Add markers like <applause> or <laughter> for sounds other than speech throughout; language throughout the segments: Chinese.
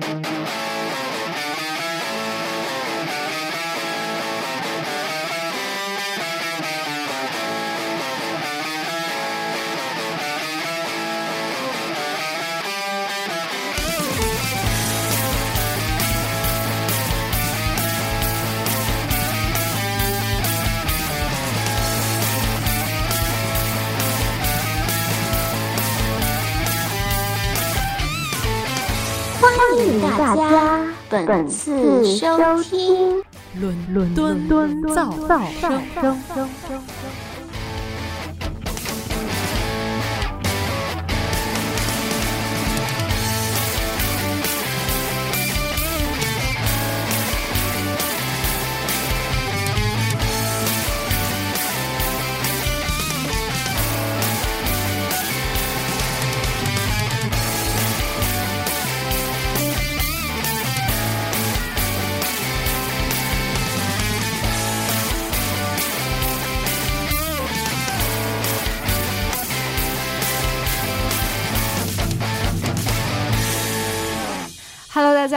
欢家本次收听。伦伦敦敦造造声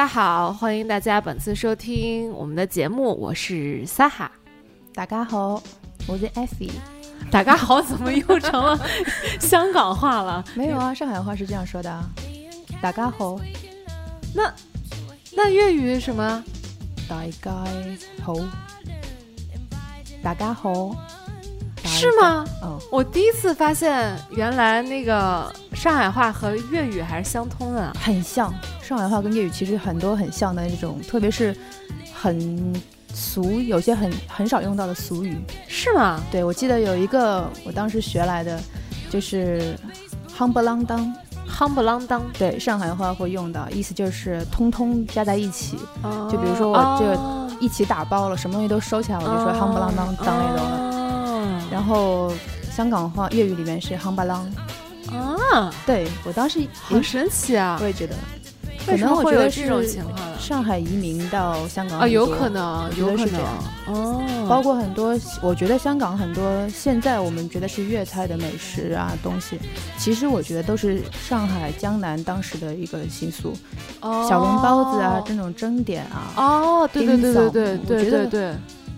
家好，欢迎大家本次收听我们的节目，我是撒哈。大家好，我是艾菲。大家好，怎么又成了香港话了？没有啊，上海话是这样说的啊。大家好，那那粤语什么？大家好，大家好，是吗？嗯，我第一次发现，原来那个上海话和粤语还是相通的。很像。上海话跟粤语其实很多很像的这种，特别是很俗，有些很很少用到的俗语。是吗？对，我记得有一个我当时学来的，就是夯不啷当。夯不啷当，对，上海话会用到，意思就是通通加在一起。哦就比如说我这一起打包了，什么东西都收起来，我就说夯不啷当当那种然后香港话粤语里面是夯巴啷，啊，对我当时好神奇啊！我也觉得，可为什么能我觉得会有这种情况？呢？上海移民到香港啊，有可能，有可能。哦，包括很多，我觉得香港很多现在我们觉得是粤菜的美食啊东西，其实我觉得都是上海江南当时的一个习俗，哦。小笼包子啊，这种蒸点啊。哦，对对对对对对对对，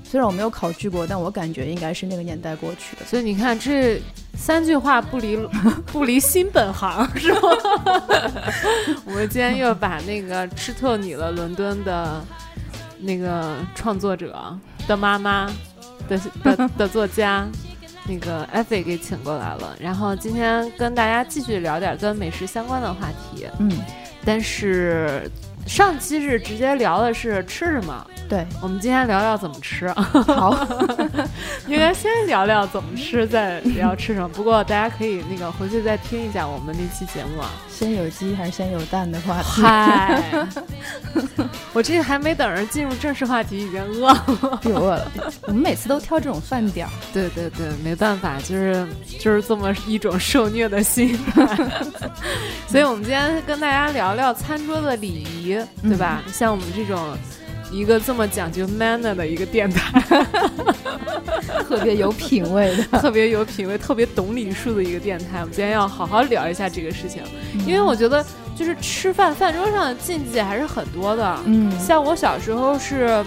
虽然我没有考据过，但我感觉应该是那个年代过去的。所以你看这三句话不离不离新本行 <laughs> 是吗？<laughs> 我们今天又把那个吃透你了伦敦的那个创作者的妈妈的的 <laughs> 的作家。那个艾菲给请过来了，然后今天跟大家继续聊点跟美食相关的话题。嗯，但是上期是直接聊的是吃什么，对，我们今天聊聊怎么吃。好，<laughs> 应该先聊聊怎么吃，再聊吃什么。不过大家可以那个回去再听一下我们那期节目啊。先有鸡还是先有蛋的话题？嗨，<laughs> 我这还没等着进入正式话题，已经饿了。又饿了。我们每次都挑这种饭点儿。对对对，没办法，就是就是这么一种受虐的心态。<laughs> 所以我们今天跟大家聊聊餐桌的礼仪，对吧？像我们这种一个这么讲究 manner 的一个电台，<laughs> 特别有品位的。特别有品位、特别懂礼数的一个电台，我们今天要好好聊一下这个事情，因为我觉得就是吃饭饭桌上的禁忌还是很多的。嗯像我小时候是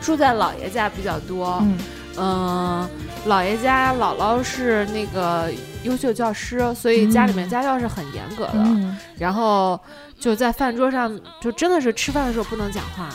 住在姥爷家比较多，嗯嗯，姥爷家姥姥是那个优秀教师，所以家里面家教是很严格的。嗯然后就在饭桌上，就真的是吃饭的时候不能讲话，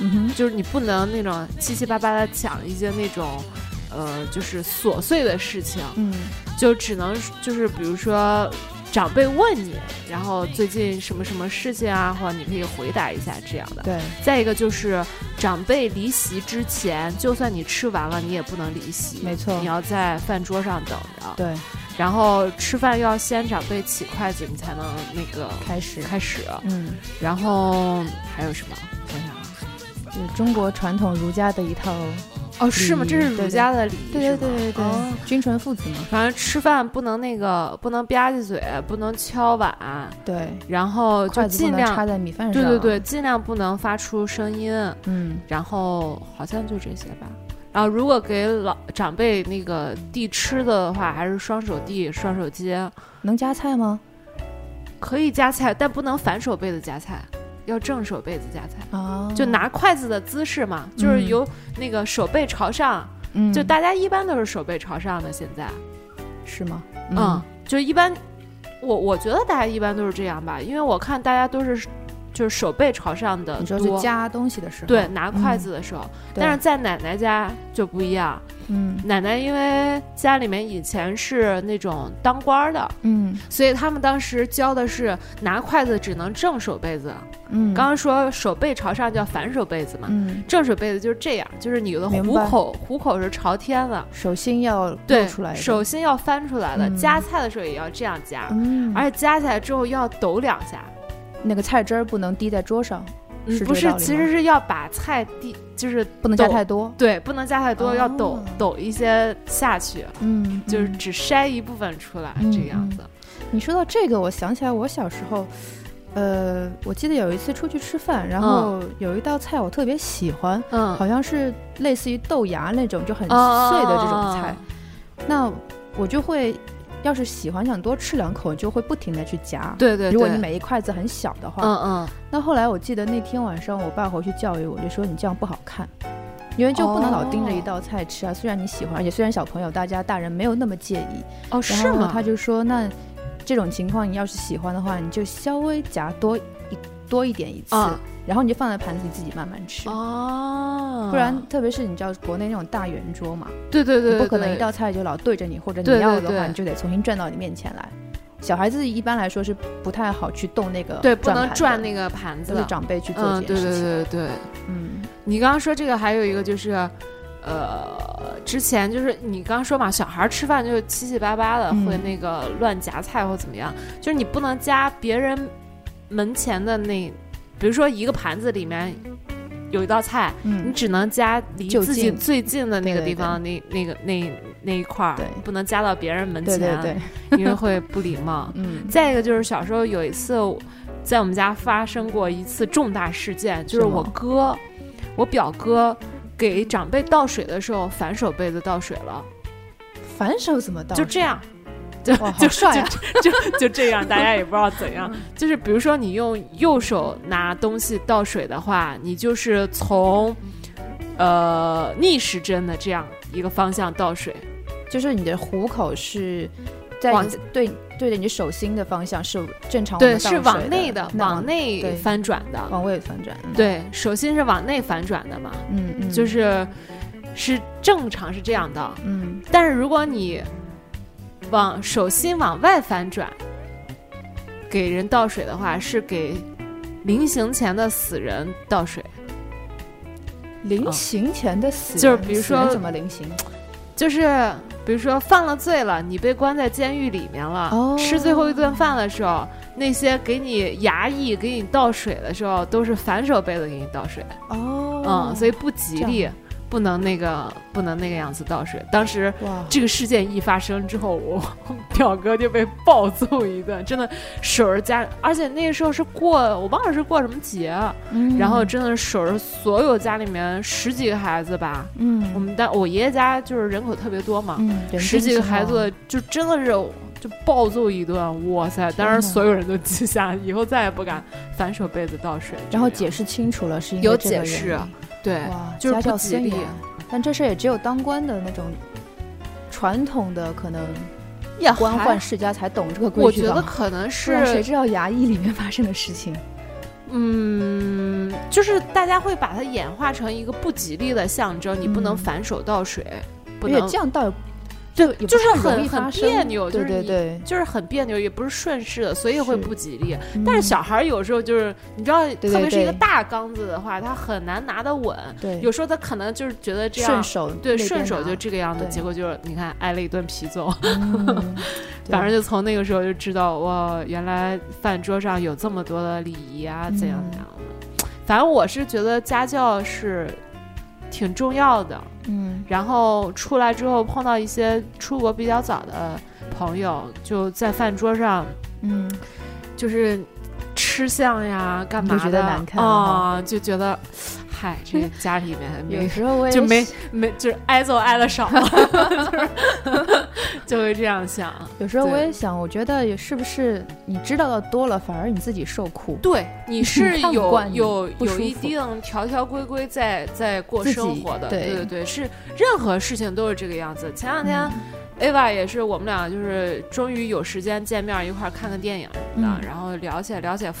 嗯哼。就是你不能那种七七八八的讲一些那种，呃，就是琐碎的事情，嗯。就只能就是比如说。长辈问你，然后最近什么什么事情啊，或者你可以回答一下这样的。对，再一个就是长辈离席之前，就算你吃完了，你也不能离席，没错。你要在饭桌上等着。对，然后吃饭要先长辈起筷子，你才能那个开始。开始。嗯，然后还有什么？想想啊，就是中国传统儒家的一套。哦，是吗？这是儒家的礼仪，对对对对对哦，君臣父子嘛。反正吃饭不能那个，不能吧唧嘴，不能敲碗，对，然后就尽量插在米饭上。对对对，，尽量不能发出声音。嗯，然后好像就这些吧。然后如果给老长辈那个递吃的的话，还是双手递、双手接，能夹菜吗？可以夹菜，但不能反手背的夹菜，要正手背子夹菜，啊，就拿筷子的姿势嘛，就是由那个手背朝上，嗯就大家一般都是手背朝上的。现在，是吗？嗯，就一般，我我觉得大家一般都是这样吧，因为我看大家都是就是手背朝上的你说多。是夹东西的时候，对，拿筷子的时候，对。但是在奶奶家就不一样。嗯。奶奶因为家里面以前是那种当官儿的，嗯。所以他们当时教的是拿筷子只能正手背子。嗯，刚刚说手背朝上叫反手背子嘛，嗯。正手背子就是这样，就是你的虎口虎口是朝天的，手心要对露出来的，手心要翻出来的，嗯。夹菜的时候也要这样夹，嗯，而且夹起来之后要抖两下。那个菜汁儿不能滴在桌上，嗯，不是，其实是要把菜滴，就是不能加太多，对，不能加太多，要抖哦抖一些下去，嗯，就是嗯只筛一部分出来，嗯这个样子。你说到这个，我想起来我小时候，呃，我记得有一次出去吃饭，然后有一道菜我特别喜欢，嗯，好像是类似于豆芽那种就很哦碎的这种菜，那我就会。要是喜欢想多吃两口，就会不停的去夹。对对对，如果你每一筷子很小的话，嗯嗯，那后来我记得那天晚上，我爸回去教育我，就说你这样不好看，因为就不能老盯着一道菜吃啊。虽然你喜欢，而且虽然小朋友大家大人没有那么介意，哦是吗？他就说那这种情况你要是喜欢的话，你就稍微夹多一多一点一次，啊然后你就放在盘子里自己慢慢吃。哦，不然，特别是你知道国内那种大圆桌嘛，对对对，你不可能一道菜就老对着你，或者对对你要的话，你就得重新转到你面前来。小孩子一般来说是不太好去动那个对不能转那个盘子都是的。长辈去做这件事情。对对对，嗯你刚刚说这个还有一个就是，呃，之前就是你刚刚说嘛，小孩吃饭就七七八八的，嗯会那个乱夹菜或怎么样，就是你不能夹别人门前的那，比如说一个盘子里面有一道菜，你嗯，只能加离自己最近的那个对对地方那那个那那一块儿，不能加到别人门前，对对，<laughs> 因为会不礼貌。<laughs> 嗯，再一个就是小时候有一次，在我们家发生过一次重大事件，就是我哥，我表哥给长辈倒水的时候反手杯子倒水了，反手怎么倒？就这样，<laughs> 就，就好帅啊！就就这样，大家也不知道怎样。<laughs> 就是比如说你用右手拿东西倒水的话，你就是从呃逆时针的这样一个方向倒水，就是你的虎口是在往对对着你手心的方向是正常是往内的，往内对翻转的。往外翻转。嗯，对，手心是往内翻转的嘛，嗯嗯，就是是正常是这样的。嗯但是如果你往手心往外翻转，给人倒水的话，是给临行前的死人倒水。临行前的死人，就是比如说怎么临行？<tsk> 就是比如说犯了罪了，你被关在监狱里面了，哦吃最后一顿饭的时候，那些给你衙役给你倒水的时候，都是反手杯子给你倒水，哦，嗯，所以不吉利不能那个不能那个样子倒水。当时，这个事件一发生之后，我 <laughs> 表哥就被暴揍一顿，真的手着家，而且那个时候是过我忘了是过什么节，啊嗯然后真的是手着所有家里面十几个孩子吧，嗯我们家我爷爷家就是人口特别多嘛，嗯，十几个孩子就真的是就暴揍一顿，哇塞！当时所有人都记下，以后再也不敢反手被子倒水。然后解释清楚了，是因为有这个解释对，就是家教不吉利森严。但这事儿也只有当官的那种传统的可能也官宦世家才懂这个规矩我觉。得可能是谁知道衙役里面发生的事情？嗯，就是大家会把它演化成一个不吉利的象征，你不能嗯反手倒水，不能这样倒也对就是很很别扭，就对是你对对，就是很别扭，也不是顺势的，所以会不吉利。但是嗯小孩有时候就是，你知道，特别是一个大缸子的话，他很难拿得稳。对有时候他可能就是觉得这样顺手对，顺手就这个样子，结果就是你看挨了一顿皮揍。嗯 <laughs> 反正就从那个时候就知道，哇，原来饭桌上有这么多的礼仪啊，怎样怎样的。反正我是觉得家教是挺重要的。嗯。然后出来之后碰到一些出国比较早的朋友，就在饭桌上嗯。就是吃吃相呀，干嘛就觉得的难看啊、就觉得，嗨，这个家里面有时候我也就没没就是挨揍挨的少了，就是 <laughs> 就会这样想。有时候我也想，我觉得也是不是你知道的多了，反而你自己受苦。对，你是有有有一定条条规规在在过生活的，对对对对，是任何事情都是这个样子。前两天。Ava 也是，我们俩就是终于有时间见面一块儿看个电影什么的，嗯然后聊起来聊起来。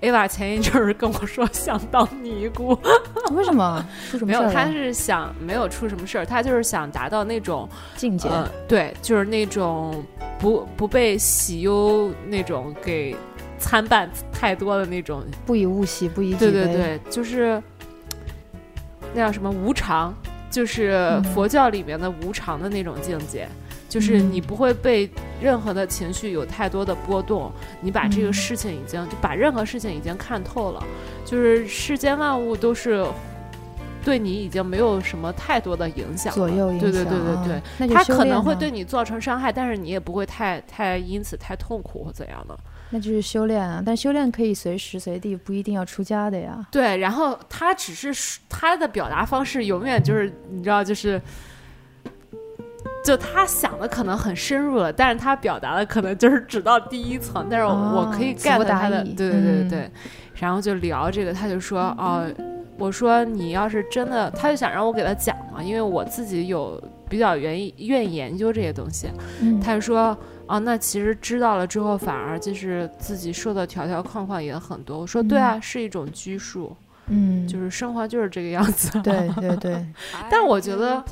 Ava 前一阵儿跟我说想当尼姑，<laughs> 为什么出什么没有，他？是想没有出什么事儿，他就是想达到那种境界。呃，对，就是那种不不被喜忧那种给参半太多的那种不以物喜，不以。对对对，就是那叫什么无常，就是嗯佛教里面的无常的那种境界，就是嗯你不会被任何的情绪有太多的波动，你把这个嗯事情已经就把任何事情已经看透了，就是世间万物都是。对你已经没有什么太多的影响了，左右影响。对对对对对啊，那就它修炼啊可能会对你造成伤害，但是你也不会太太因此太痛苦或怎样的。那就是修炼啊。但修炼可以随时随地，不一定要出家的呀。对，然后他只是他的表达方式永远就是你知道，就是就他想的可能很深入了，但是他表达的可能就是只到第一层，但是我,、可以词 get 他的，意对对对对嗯，然后就聊这个，他就说哦。我说你要是真的，他就想让我给他讲嘛，因为我自己有比较愿意愿意研究这些东西。嗯，他就说啊，那其实知道了之后，反而就是自己受的条条框框也很多。我说对啊，是一种拘束，嗯，就是生活就是这个样子。对对对，<laughs> 但我觉得，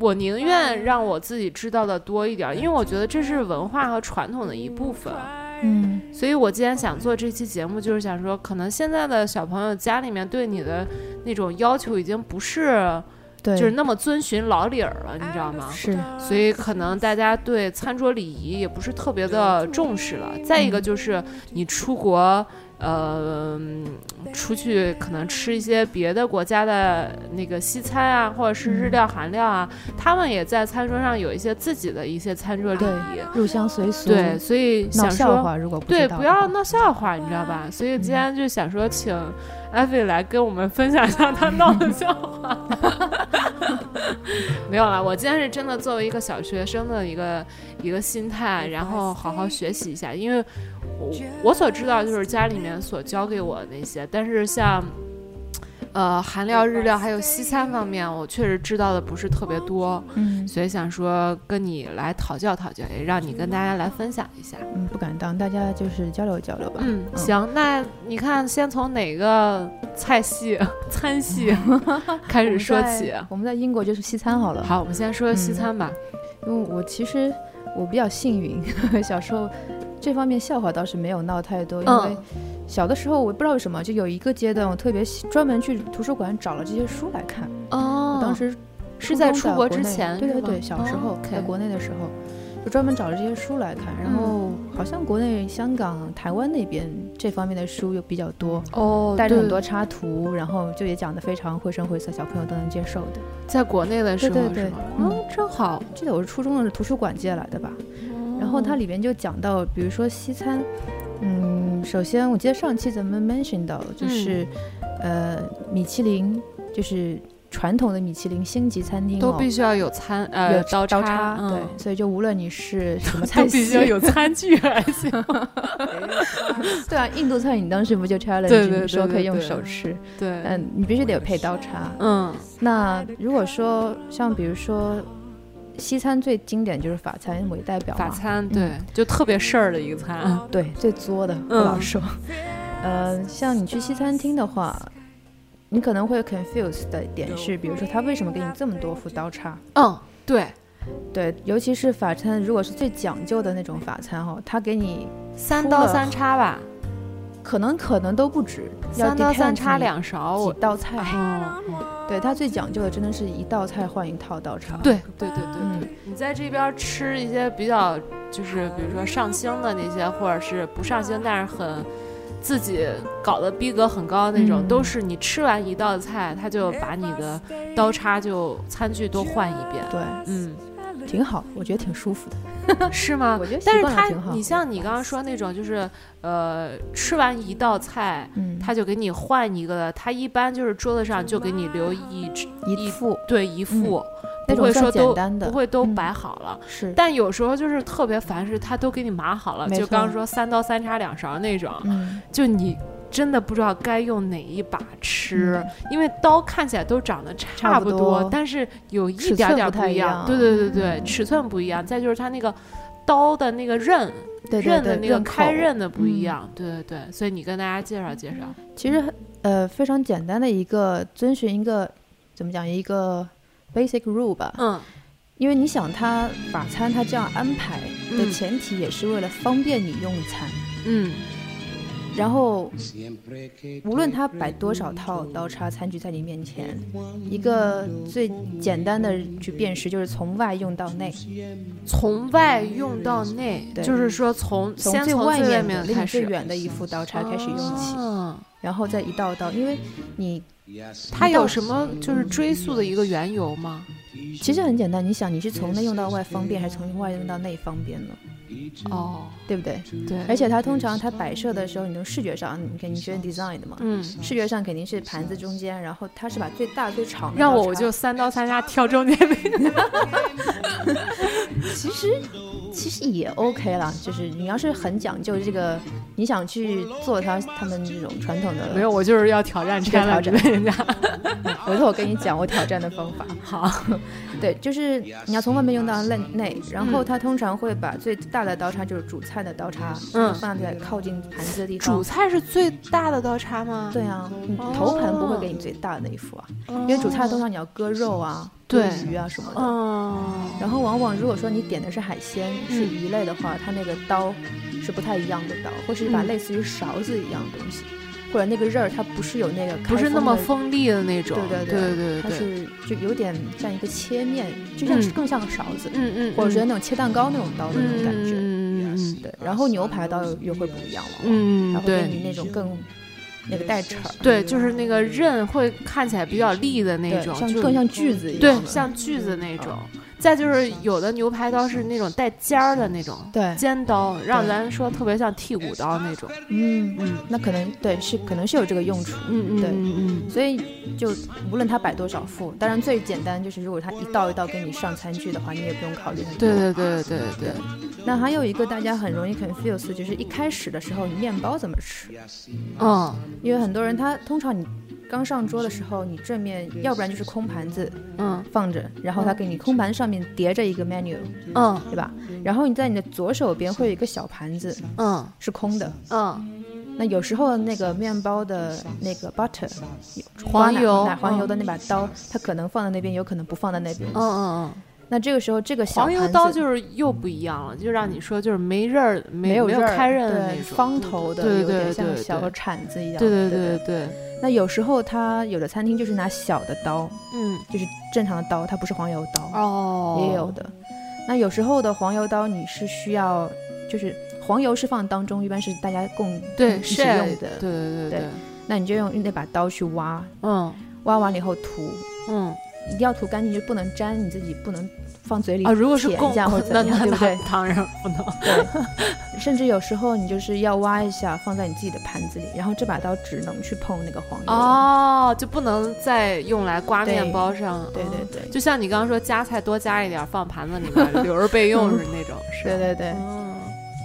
我宁愿让我自己知道的多一点，因为我觉得这是文化和传统的一部分。嗯所以我今天想做这期节目，就是想说，可能现在的小朋友家里面对你的那种要求已经不是对，就是那么遵循老理儿了，你知道吗？是所以可能大家对餐桌礼仪也不是特别的重视了。再一个就是你出国，呃，嗯出去可能吃一些别的国家的那个西餐啊，或者是日料、韩料啊，他们也在餐桌上有一些自己的一些餐桌礼仪。入乡随俗，对，所以想说。笑话，如果不对，不要闹笑话，你知道吧？所以今天就想说，请艾菲来跟我们分享一下他闹的笑话。<laughs> 没有了，我今天是真的作为一个小学生的一个一个心态，然后好好学习一下，因为我我所知道就是家里面所教给我的那些，但是像。呃，韩料、日料还有西餐方面，我确实知道的不是特别多，嗯所以想说跟你来讨教讨教，也让你跟大家来分享一下。嗯，不敢当，大家就是交流交流吧。嗯，行，那你看，先从哪个菜系、餐系 <laughs> 开始说起？我们在英国就是西餐好了。好，我们先说西餐吧。因为我其实我比较幸运，<laughs> 小时候这方面笑话倒是没有闹太多，因为嗯小的时候我不知道为什么，就有一个阶段我特别专门去图书馆找了这些书来看。哦我当时是在出国之前，对对对，小时候哦在国内的时候。就专门找了这些书来看，然后好像国内、香港、台湾那边这方面的书又比较多，哦，带着很多插图，然后就也讲得非常绘声绘色，小朋友都能接受的。在国内的时候对对对？嗯嗯，真好。记得我是初中的是图书馆借来的吧，然后它里边就讲到，比如说西餐，嗯，首先我记得上期咱们 mention 到，就是、呃米其林，就是传统的米其林星级餐厅、哦、都必须要有餐呃有刀刀叉，嗯。对，所以就无论你是什么都菜系，<laughs> 必须要有餐具还行。<laughs> 对啊，印度菜你当时不就 challenge 你说可以用手吃，对，嗯，你必须得有配刀叉。嗯。那如果说像比如说西餐最经典就是法餐为代表，法餐对，就特别事儿的一个餐。对，最作的，我嗯老说。<laughs> 呃，像你去西餐厅的话，你可能会 confuse 的点是，比如说他为什么给你这么多副刀叉？嗯，对，对，尤其是法餐，如果是最讲究的那种法餐哈，他给你三刀三叉吧，可能可能都不止，要三刀三叉两勺。我几道菜。嗯，对，他最讲究的真的是一道菜换一套刀叉。对对对对嗯对，你在这边吃一些比较就是比如说上星的那些，或者是不上星但是很自己搞得逼格很高的那种，嗯都是你吃完一道菜，他就把你的刀叉就餐具都换一遍。对，嗯，挺好，我觉得挺舒服的。<laughs> 是吗？我觉得习但是它惯挺好。你像你刚刚说那种，就是呃，吃完一道菜，嗯，他就给你换一个，他一般就是桌子上就给你留一一副对一副，不会说都不会都嗯摆好了。是，但有时候就是特别烦，是他都给你码好了，就刚刚说三刀三叉两勺那种，嗯，就你真的不知道该用哪一把吃，因为刀看起来都长得差差不不多，但是有一点点寸不一样。样对对对对，尺寸不一样，再就是它那个刀的那个刃对对对，刃的那个开刃的不一嗯。样。对对对，所以你跟大家介绍介绍。其实呃非常简单的一个遵循一个怎么讲一个 basic rule 吧，嗯。因为你想他法餐他这样安排的嗯。前提也是为了方便你用餐，嗯然后无论他摆多少套刀叉餐具在你面前，一个最简单的去辨识就是从外用到内，从外用到内，对就是说从从先从最外面离你最远的一副刀叉开始用起，哦然后再一道道，因为你它有什么就是追溯的一个缘由吗？其实很简单，你想你是从内用到外方便，还是从外用到内方便呢？哦，对不对？对，而且它通常它摆设的时候，你从视觉上，你肯定学 design 的嘛，嗯，视觉上肯定是盘子中间，然后它是把最大最长的 <laughs> 让我我就三刀三叉挑中间那 <laughs> 其实其实也 OK 了，就是你要是很讲究这个，你想去做它他们这种传统的，没有，我就是要挑战这个挑战。人家。<laughs> 回头我跟你讲我挑战的方法。好，对，就是你要从外面用到内内，然后嗯它通常会把最大的刀叉，就是主菜的刀叉，嗯放在靠近盘子的地方主。菜是最大的刀叉吗？对啊，你哦头盘不会给你最大的那一副啊，因为主菜通常你要割肉啊、割对鱼啊什么的。嗯，然后往往如果说你点的是海鲜、是鱼类的话，它那个刀是不太一样的刀，或是一把嗯类似于勺子一样的东西，或者那个刃儿它不是有那个不是那么锋利的那种。对，对对它对对，是就有点像一个切面，就像是嗯更像个勺子，嗯嗯，或者说嗯那种切蛋糕那种刀的那种感觉。嗯嗯嗯对，然后牛排刀又会不一样了，嗯，它会给对你那种更那个带齿儿，对，就是那个刃会看起来比较利的那，种，就像更像锯子一样对，像锯子那种。再就是有的牛排刀是那种带尖儿的那种对，尖刀，让咱说特别像剔骨刀那种。嗯，嗯那可能对是可能是有这个用处，嗯嗯对。嗯嗯所以就无论他摆多少副，当然最简单就是如果他一道一道给你上餐具的话，你也不用考虑很多。对对对对对对，那还有一个大家很容易 confuse，就是一开始的时候你面包怎么吃？嗯因为很多人他通常你刚上桌的时候，你正面要不然就是空盘子嗯放着，然后他给你空盘上面叠着一个 menu，嗯对吧？然后你在你的左手边会有一个小盘子嗯是空的，嗯，那有时候那个面包的那个 butter 黄油奶黄油的那把刀，它可能放在那边，有可能不放在那边。嗯嗯嗯，那这个时候这个小黄油刀就是又不一样了，就让你说就是没刃儿，没有刃儿开刃的那种。方头的，有点像小铲子一样。对对对对对对，那有时候它有的餐厅就是拿小的刀，嗯就是正常的刀，它不是黄油刀，哦，也有的。那有时候的黄油刀你是需要，就是黄油是放当中，一般是大家共对一起用的。对对对对对，那你就用那把刀去挖，嗯挖完了以后涂，嗯一定要涂干净，就不能沾，你自己不能放嘴里啊，如果是共舔一下或者那怎么样，那对不对？那当然不能。对，甚至有时候你就是要挖一下，放在你自己的盘子里，然后这把刀只能去碰那个黄油。哦，就不能再用来刮面包上。对嗯对对，就像你刚刚说夹菜多加一点放盘子里面，留着备用是那种。是对对对。嗯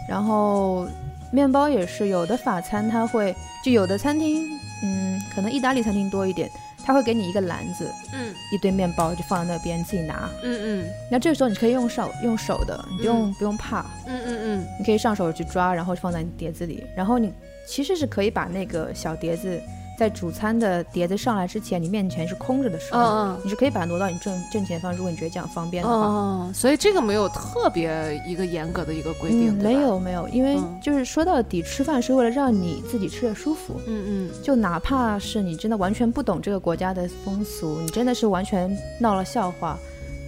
然后面包也是，有的法餐它会，就有的餐厅，嗯，可能意大利餐厅多一点，它会给你一个篮子，嗯。一堆面包就放在那边，你自己拿。嗯嗯。那这个时候你可以用手用手的，你不用、不用怕，嗯嗯嗯。你可以上手去抓，然后放在你碟子里，然后你其实是可以把那个小碟子在主餐的碟子上来之前，你面前是空着的时候，嗯你是可以把它挪到你正正前方，如果你觉得这样方便嗯的话。嗯，所以这个没有特别一个严格的一个规定，嗯，没。有没有，因为嗯就是说到底，吃饭是为了让你自己吃的舒服。嗯嗯就哪怕是你真的完全不懂这个国家的风俗，你真的是完全闹了笑话，到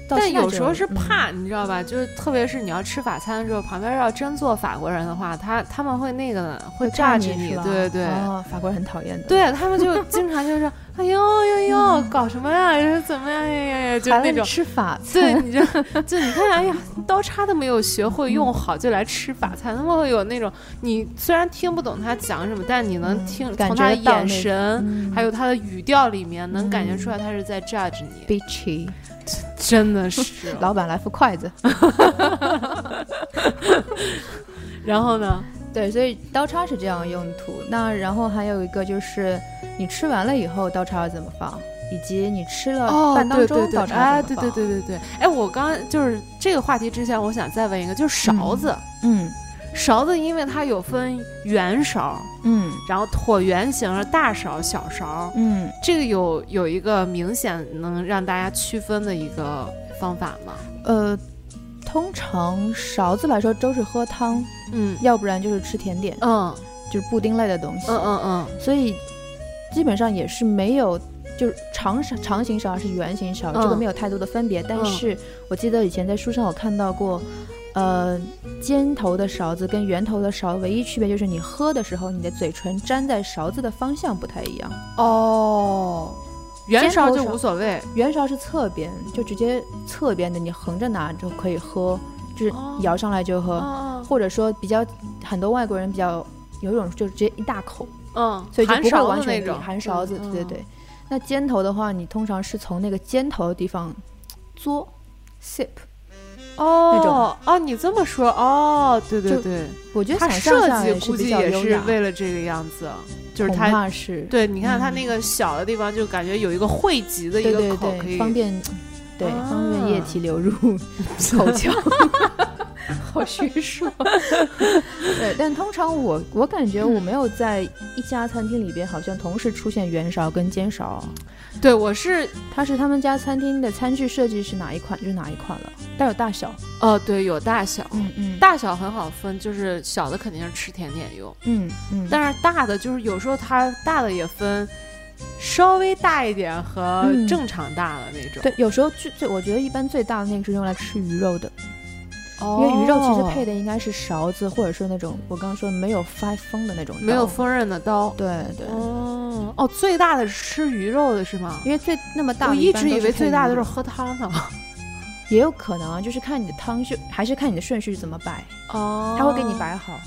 但有时候是嗯怕，你知道吧？就是特别是你要吃法餐的时候，旁边要真做法国人的话，他他们会那个的，会会炸着你，对对对。哦，法国人很讨厌的。对他们就经常就是说哎呦呦呦，搞什么呀？怎么样呀呀呀？就那种吃法对，你就就你看，哎呀，刀叉都没有学会用好，就来吃法餐，那么有那种你虽然听不懂他讲什么，但你能听从他的眼神还有他的语调里面，能感觉出来他是在 judge 你。bitchy，真的是，<laughs> 老板来副筷子。<laughs> 然后呢？对，所以刀叉是这样用途。那然后还有一个就是，你吃完了以后刀叉要怎么放，以及你吃了饭当中刀叉怎么放？对对对对对。哎，我刚就是这个话题之前，我想再问一个，就是勺子。嗯，勺子因为它有分圆勺，嗯，然后椭圆形的大勺、小勺，嗯，这个有有一个明显能让大家区分的一个方法吗？呃。通常勺子来说都是喝汤，嗯，要不然就是吃甜点，嗯，就是布丁类的东西，嗯嗯嗯，所以基本上也是没有，就是长勺长形勺还是圆形勺，这个没有太多的分别。但是我记得以前在书上我看到过，呃，尖头的勺子跟圆头的勺唯一区别就是你喝的时候，你的嘴唇粘在勺子的方向不太一样。哦。圆勺就无所谓，圆勺是侧边，就直接侧边的，你横着拿就可以喝，就是舀上来就喝，或者说比较很多外国人比较有一种就直接一大口，嗯，所以就不会完全含勺子，对对对。那尖头的话，你通常是从那个尖头的地方嘬，sip。哦，那种。哦，你这么说哦，对对对，我觉得它设计估计也是为了这个样子，就是它是对，你看它那个小的地方，就感觉有一个汇集的一个口，可以方便，对，方便液体流入口腔。<laughs> <laughs> 好虚说，<laughs> 对，但通常我我感觉我没有在一家餐厅里边，好像同时出现圆勺跟尖勺。对，我是，它是他们家餐厅的餐具设计是哪一款就是哪一款了，但有大小。哦，对，有大小，嗯嗯，大小很好分，就是小的肯定是吃甜点用，嗯嗯，但是大的就是有时候它大的也分稍微大一点和正常大的那种。对，有时候最最我觉得一般最大的那个是用来吃鱼肉的。因为鱼肉其实配的应该是勺子，或者是那种我刚刚说没有发锋的那种，没有锋刃的刀。对对。哦哦，最大的是吃鱼肉的是吗？因为最那么大，我一直以为最大的都是喝汤的。<laughs> 也有可能啊，就是看你的汤序，还是看你的顺序怎么摆。哦。他会给你摆好。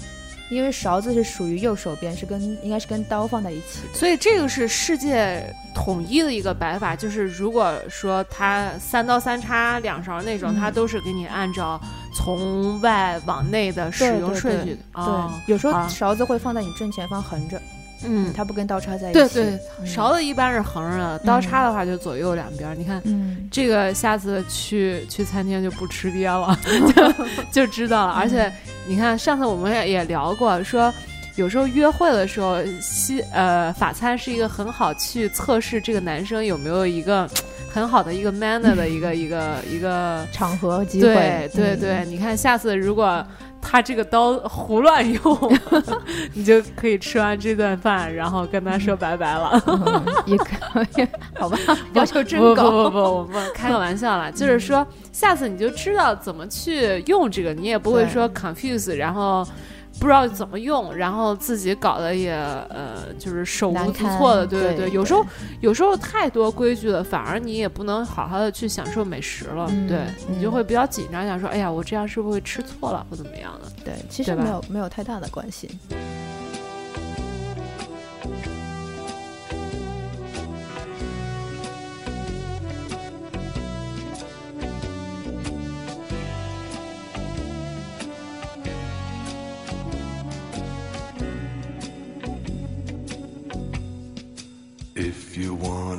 因为勺子是属于右手边，是跟应该是跟刀放在一起，所以这个是世界统一的一个摆法。就是如果说它三刀三叉两勺那种，它都是给你按照从外往内的使用顺序。对，有时候勺子会放在你正前方横着。嗯，它不跟刀叉在一起。对对，勺子一般是横着的，刀叉的话就左右两边。你看，这个下次去去餐厅就不吃瘪了，<laughs> 就就知道了。而且你看，上次我们也也聊过，说有时候约会的时候，西呃法餐是一个很好去测试这个男生有没有一个很好的一个 manner 的一个 <laughs> 一个一个场合机会。对对对，你看下次如果。他这个刀胡乱用，<laughs> 你就可以吃完这顿饭，然后跟他说拜拜了。也可以，好吧？<laughs> 要求真高。不不不，我们开个玩笑啦，就是说下次你就知道怎么去用这个，你也不会说 confuse，然后。不知道怎么用，然后自己搞得也呃，就是手无足措的，对对对。有时候有时候太多规矩了，反而你也不能好好的去享受美食了，对你就会比较紧张，想说哎呀，我这样是不是会吃错了或怎么样的？对，其实没有没有太大的关系。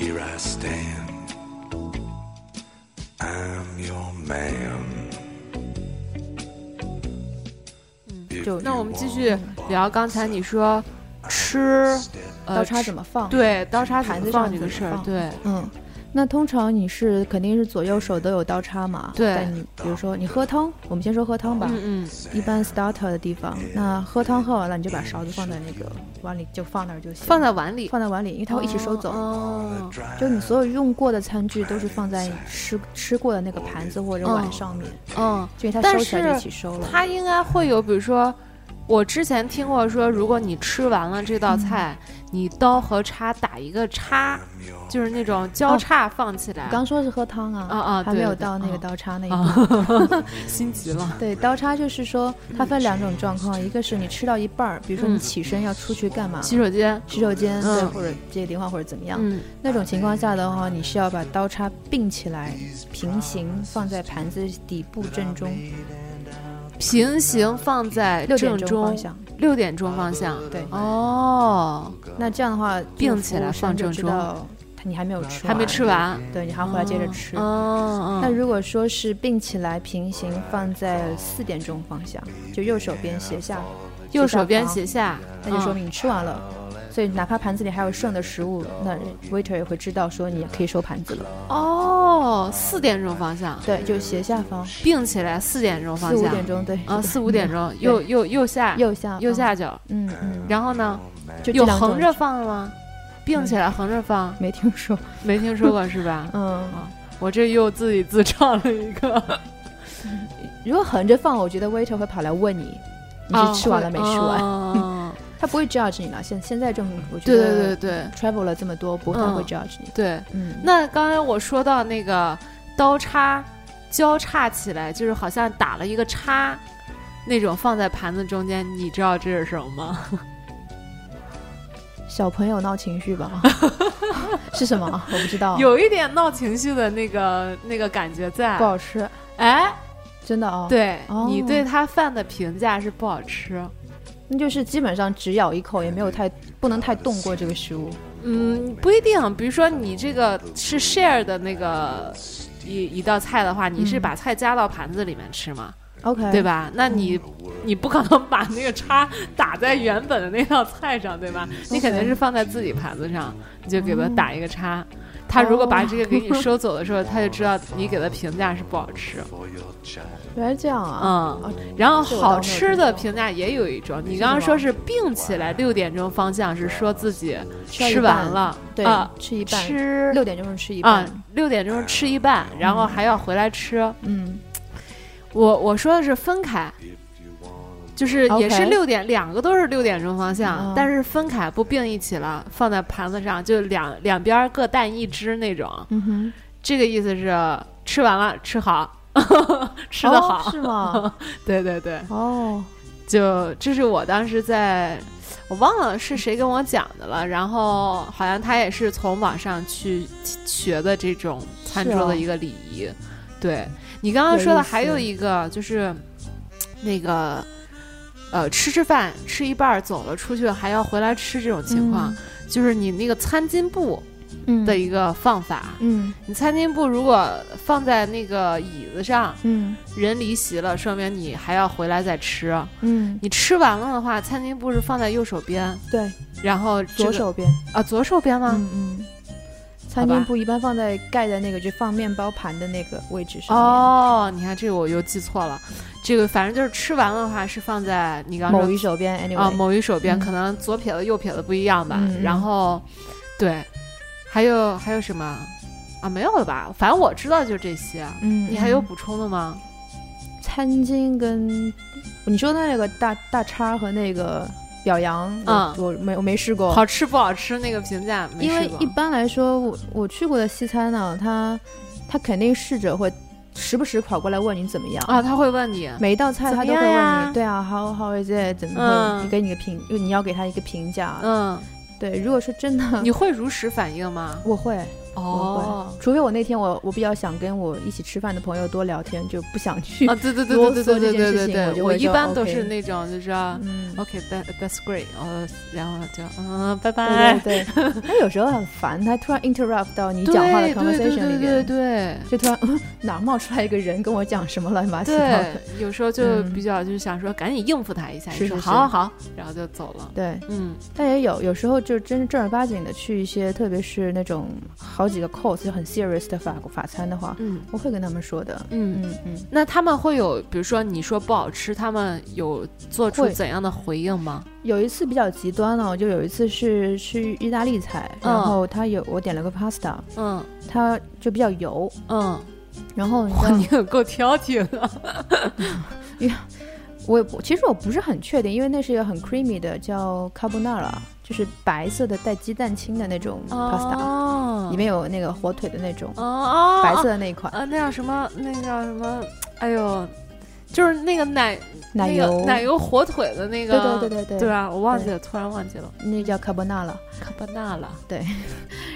Here I stand. I'm your man. 就那我们继续聊刚才你说吃呃刀叉吃怎么放？对刀叉怎么盘子上放这个事儿，对，嗯，那通常你是肯定是左右手都有刀叉嘛？对但你比如说你喝汤，我们先说喝汤吧。嗯嗯，一般 starter 的地方，那喝汤喝完了，你就把勺子放在那个碗里，就放那儿就行。放在碗里，放在碗里，因为它会一起收走。哦，就你所有用过的餐具都是放在吃吃过的那个盘子或者碗上面，嗯，就它收起来就一起收了。它应该会有，比如说，我之前听过说，如果你吃完了这道菜，你刀和叉打一个叉，就是那种交叉放起来。我刚说是喝汤啊，啊啊还没有到那个啊刀叉那一步。啊，<laughs> 心急了。对，刀叉就是说它分两种状况，一个是你吃到一半儿，比如说你嗯。起身要出去干嘛，洗手间，洗手间，对，嗯或者接电话或者怎么样，嗯，那种情况下的话，你是要把刀叉并起来，平行放在盘子底部正中，平行放在六点正中，钟方向。六点钟方向。对，哦，那这样的话，并起来放正中你还没有吃，还没吃，完，对你还要回来接着吃。嗯嗯，那如果说是并起来平行放在四点钟方向，就右手边斜下，右手边斜下，嗯那就说明你吃完了。所以哪怕盘子里还有剩的食物，那 waiter 也会知道说你可以收盘子了。哦，四点钟方向，对，就斜下方，并起来四点钟方向。四五点，钟，对，啊，四五点钟，<laughs> 右右右下右下右，下角，嗯嗯，然后呢，有横着放了吗？并起来横着放，没听说，没听说过是吧？<laughs> 嗯，我这又自己自创了一个，<laughs> 如果横着放，我觉得 waiter 会跑来问你，你啊是吃完了没吃完，完？他不会 judge 你了。现现在这种，我觉对对对对 travel 了这么多，不太嗯会 judge 你。对。嗯，那刚才我说到那个刀叉交叉起来，就是好像打了一个叉，那种放在盘子中间，你知道这是什么吗？<laughs> 小朋友闹情绪吧？<laughs> 是什么？我不知道。<laughs> 有一点闹情绪的那个那个感觉在不。好吃，哎，真的啊、，对、哦你对他饭的评价是不好吃。那就是基本上只咬一口，也没有太不能太动过这个食物。嗯，不一定。比如说你这个是 share 的那个一一道菜的话，你是嗯把菜夹到盘子里面吃嘛，OK，对？吧？那你你不可能把那个叉打在原本的那道菜上，对吧？你肯定是放在自己盘子上，你就给他打一个叉。他如果把这个给你收走的时候，他就知道你给他评价是不好吃。原来这样啊。嗯哦，然后好吃的评价也有一种，你刚刚说是并起来六点钟方向，是说自己吃完了，对，啊，吃一半，吃六点钟吃一啊半。，六点钟吃一半，然后还要回来吃。嗯，我我说的是分开，就是也是六点，两个都是六点钟方向，嗯但是分开不并一起了，放在盘子上，就两两边各蛋一只那种。嗯哼，这个意思是吃完了吃好，<laughs> 吃的哦好。是吗？<laughs> 对对对，哦，就这是我当时在。我忘了是谁跟我讲的了，然后好像他也是从网上去学的这种餐桌的一个礼仪。对你刚刚说的还有一个就是那个呃吃吃饭吃一半走了出去还要回来吃这种情况，就是你那个餐巾布嗯的一个放法。嗯你餐巾布如果放在那个椅子上，嗯人离席了，说明你还要回来再吃。嗯，你吃完了的话，餐巾布是放在右手边，对，然后这个左手边。啊左手边吗？嗯嗯，餐巾布一般放在盖在那个就放面包盘的那个位置上。哦，你看这个我又记错了，这个反正就是吃完了的话是放在你刚刚某一手边，anyway，啊某一手边，嗯可能左撇子右撇子不一样吧。然后对，还有还有什么啊？没有了吧？反正我知道就这些。嗯，嗯你还有补充的吗？餐巾跟你说的那个大大叉和那个表扬，我嗯我没我没试过，好吃不好吃那个评价没试过因为一般来说，我我去过的西餐呢，他他肯定试着会时不时跑过来问你怎么样。啊，他会问你每一道菜他都会问你，对啊，how how is it？怎么嗯会给你个评，你要给他一个评价。嗯，对，如果说真的，你会如实反应吗？我会，哦，除非我那天我我比较想跟我一起吃饭的朋友多聊天，就不想去啊，对对对对对对对对对我一般都是那种就是啊嗯。OK，that that's great，呃，然后就嗯，拜拜。对对，他 <laughs> 有时候很烦，他突然 interrupt 到你讲话的 conversation 里对对，对。就突然、嗯、哪冒出来一个人跟我讲什么乱七八糟的，对，有时候就嗯比较就是想说赶紧应付他一下，你说好好好，然后就走了。对，嗯。但也有有时候就真正儿八经的去一些，特别是那种好几个 course 就很 serious 的法法餐的话，嗯我会跟他们说的。嗯。嗯嗯，那他们会有，比如说你说不好吃，他们有做出怎样的回应吗？有一次比较极端了哦，就有一次是去意大利菜，嗯然后他有我点了个 pasta，嗯他就比较油，嗯，然后你很够挑剔的。<laughs> 我也不，其实我不是很确定，因为那是一个很 creamy 的叫 carbonara，就是白色的带鸡蛋清的那种 pasta，、哦里面有那个火腿的那种、哦哦，白色的那一款、呃，那叫什么？那叫什么？哎呦，就是那个奶奶油，那个奶油火腿的那个，对对对对对。对啊，我忘记了，突然忘记了，那叫 carbonara，卡巴纳了，对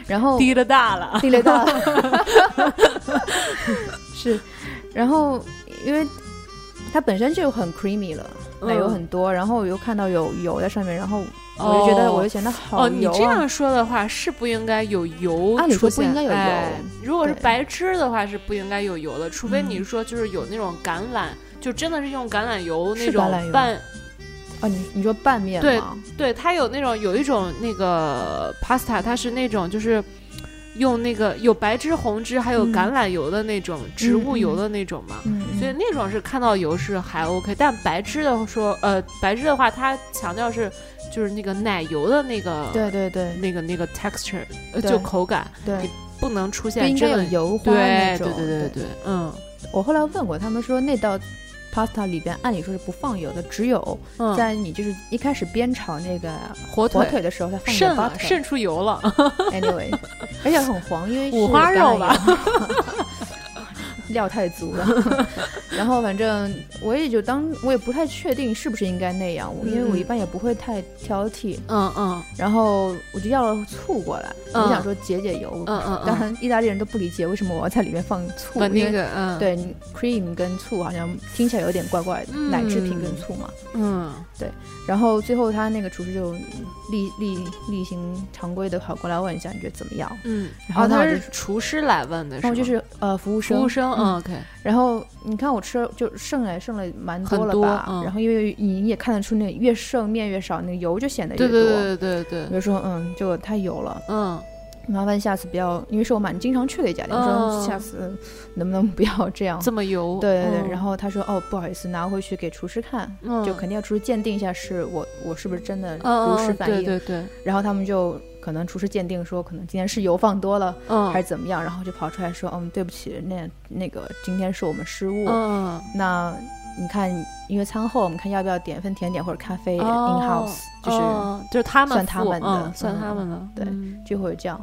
然后滴了大了，滴了大了，<laughs> 是，然后因为它本身就很 creamy 了，嗯奶油很多，然后我又看到有油在上面，然后我就觉得，哦我就觉得好哦，你油啊。这样说的话是不应该有油按理说不应该有油。哎如果是白汁的话是不应该有油的，除非你嗯说就是有那种橄榄，就真的是用橄榄油那种拌，哦，你你说拌面对吗？对，它有那种有一种那个 pasta，它是那种就是。用那个有白汁、红汁，还有嗯橄榄油的那种、植物油嗯的那种嘛，嗯，嗯所以那种是看到油是还 OK，但白汁的说，呃，白汁的话，它强调是就是那个奶油的那个对对对。那个那个 texture，就口感对，不能出现真的油花那种。对对对对，嗯。我后来问过，他们说那道 pasta 里边按理说是不放油的，只有嗯，在你就是一开始煸炒那个火火腿腿的时候，它放渗了，渗出油了，<laughs> Anyway，而且很黄，因为五花肉吧。油 <laughs> 料太足了。<laughs> 然后反正我也就当我也不太确定是不是应该那样，因为我嗯一般也不会太挑剔。嗯嗯然后我就要了醋过来，嗯我想说解解油。嗯嗯嗯，当然，意大利人都不理解为什么我要在里面放醋，把那因为个嗯对 cream 跟醋好像听起来有点怪怪的，嗯奶制品跟醋嘛。嗯对然后最后他那个厨师就例例例行常规的跑过来问一下，你觉得怎么样？嗯，然后那我就是厨师来问的，然后就是呃服务生，服务生，嗯嗯，OK，然后你看我吃就剩了剩了蛮多了吧？嗯。然后因为你也看得出那越剩面越少，那个油就显得越对多。对对对。对就说嗯，就太油了，嗯。麻烦下次不要，因为是我蛮经常去的一家店，我嗯说下次能不能不要这样？这么油，对对对，嗯。然后他说哦不好意思，拿回去给厨师看，嗯。就肯定要厨师鉴定一下是我我是不是真的嗯如实反应。对对对，然后他们就可能厨师鉴定说可能今天是油放多了、嗯。还是怎么样，然后就跑出来说嗯对不起，那那个今天是我们失误，嗯。那你看，因为餐后我们看要不要点份甜点或者咖啡、哦。in house，就是、哦就是他们算他们的嗯算嗯他们的，对嗯。就会这样。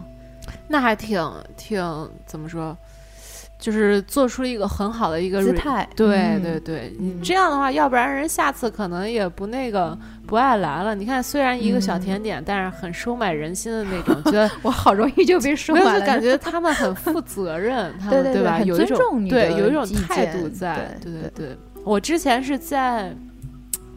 那还挺挺怎么说，就是做出一个很好的一个姿态。对嗯。对对，你嗯。这样的话，要不然人下次可能也不那个不爱来了。你看，虽然一个小嗯甜点，但是很收买人心的那种，<laughs> 觉得我好容易就被收 <laughs> 买了，就感觉他们很负责任，他对们？对吧？尊有一种重你对有一种态度在，对对对对。我之前是在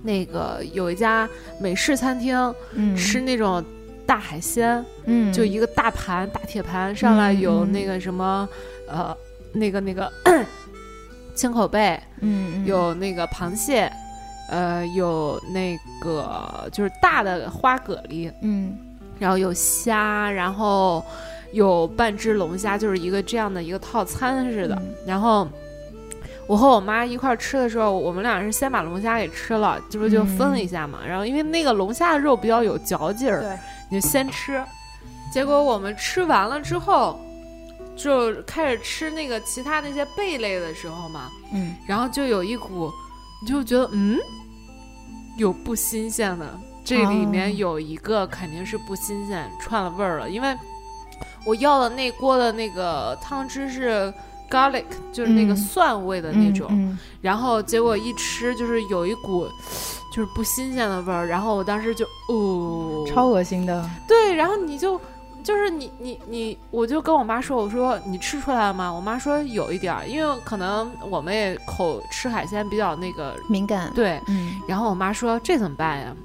那个有一家美式餐厅嗯。吃那种大海鲜，嗯。就一个大盘大铁盘，上来有那个什么，呃，那个那个青口贝，嗯嗯有那个螃蟹，呃，有那个就是大的花蛤蜊，嗯然后有虾，然后有半只龙虾，就是一个这样的一个套餐似的。嗯然后我和我妈一块儿吃的时候，我们俩是先把龙虾给吃了，这不就分了一下嘛。然后因为那个龙虾的肉比较有嚼劲儿，你就先吃。结果我们吃完了之后，就开始吃那个其他那些贝类的时候嘛，嗯。然后就有一股，你就觉得嗯，有不新鲜的，这里哦面有一个肯定是不新鲜，串了味儿了，因为我要的那锅的那个汤汁是 garlic，就是那个嗯。蒜味的那种，嗯然后结果一吃就是有一股就是不新鲜的味儿，然后我当时就哦。嗯，超恶心的，对，然后你就就是你你你，我就跟我妈说，我说你吃出来了吗？我妈说有一点儿，因为可能我们也口吃海鲜比较那个敏感，对。嗯，然后我妈说这怎么办呀？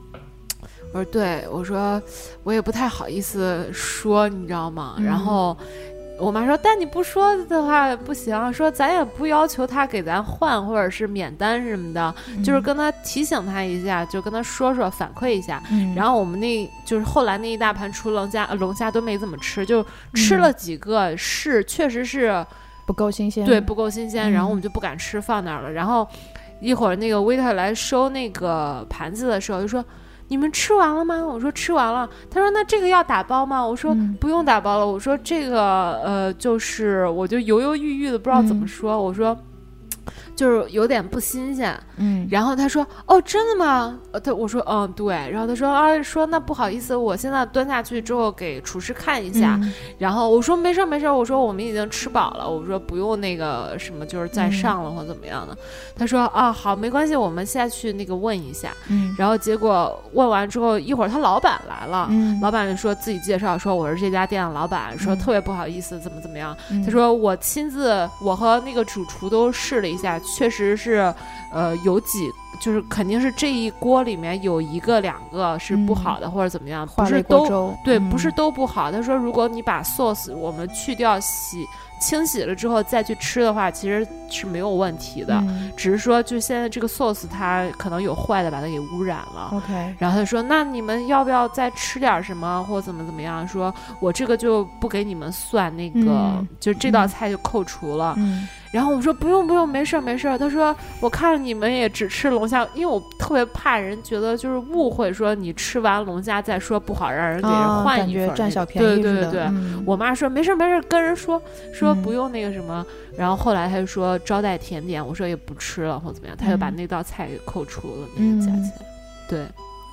我说对，我说我也不太好意思说，你知道吗？嗯然后我妈说，但你不说的话不行，说咱也不要求他给咱换或者是免单什么的，就是跟他提醒他一下，就跟他说说反馈一下。嗯，然后我们那就是后来那一大盘除龙虾，呃龙虾都没怎么吃，就吃了几个，是确实是不够新鲜，对，不够新鲜，嗯然后我们就不敢吃，放那儿了。然后一会儿那个 waiter 来收那个盘子的时候，就说：“你们吃完了吗？”我说：“吃完了。”他说：“那这个要打包吗？”我说：“嗯不用打包了。”我说：“这个呃，就是我就犹犹豫豫的，不知道怎么嗯说。我说。就是有点不新鲜，嗯，然后他说：“哦，真的吗？”呃，他我说：“嗯，对。”然后他说：“啊，说那不好意思，我现在端下去之后给厨师看一下。嗯然后我说没事儿没事儿，我说我们已经吃饱了，我说不用那个什么，就是再上了或怎么样的。他说啊好没关系，我们下去那个问一下。嗯然后结果问完之后，一会儿他老板来了。嗯，老板就说自己介绍说我是这家店的老板，说嗯特别不好意思怎么怎么样。嗯他说我亲自我和那个主厨都试了一下，确实是，呃有几就是肯定是这一锅里面有一个两个是不嗯好的、或者怎么样，不是都对，嗯不是都不好。他说，如果你把 sauce 我们去掉洗清洗了之后再去吃的话，其实是没有问题的。嗯只是说，就现在这个 sauce 它可能有坏的，把它给污染了。OK，然后他说：“那你们要不要再吃点什么，或怎么怎么样？说我这个就不给你们算那个，嗯就这道嗯菜就扣除了。嗯然后我说：“不用不用，没事儿没事儿。”他说：“我看你们也只吃龙虾，因为我特别怕人觉得就是误会，说你吃完龙虾再说不好，让人给人啊，换一份占小便对宜对对对。嗯我妈说没事儿没事儿，跟人说说嗯。不用那个什么，然后后来他就说招待甜点，我说也不吃了或怎么样，他就把嗯。那道菜给扣除了那个价嗯。钱。对，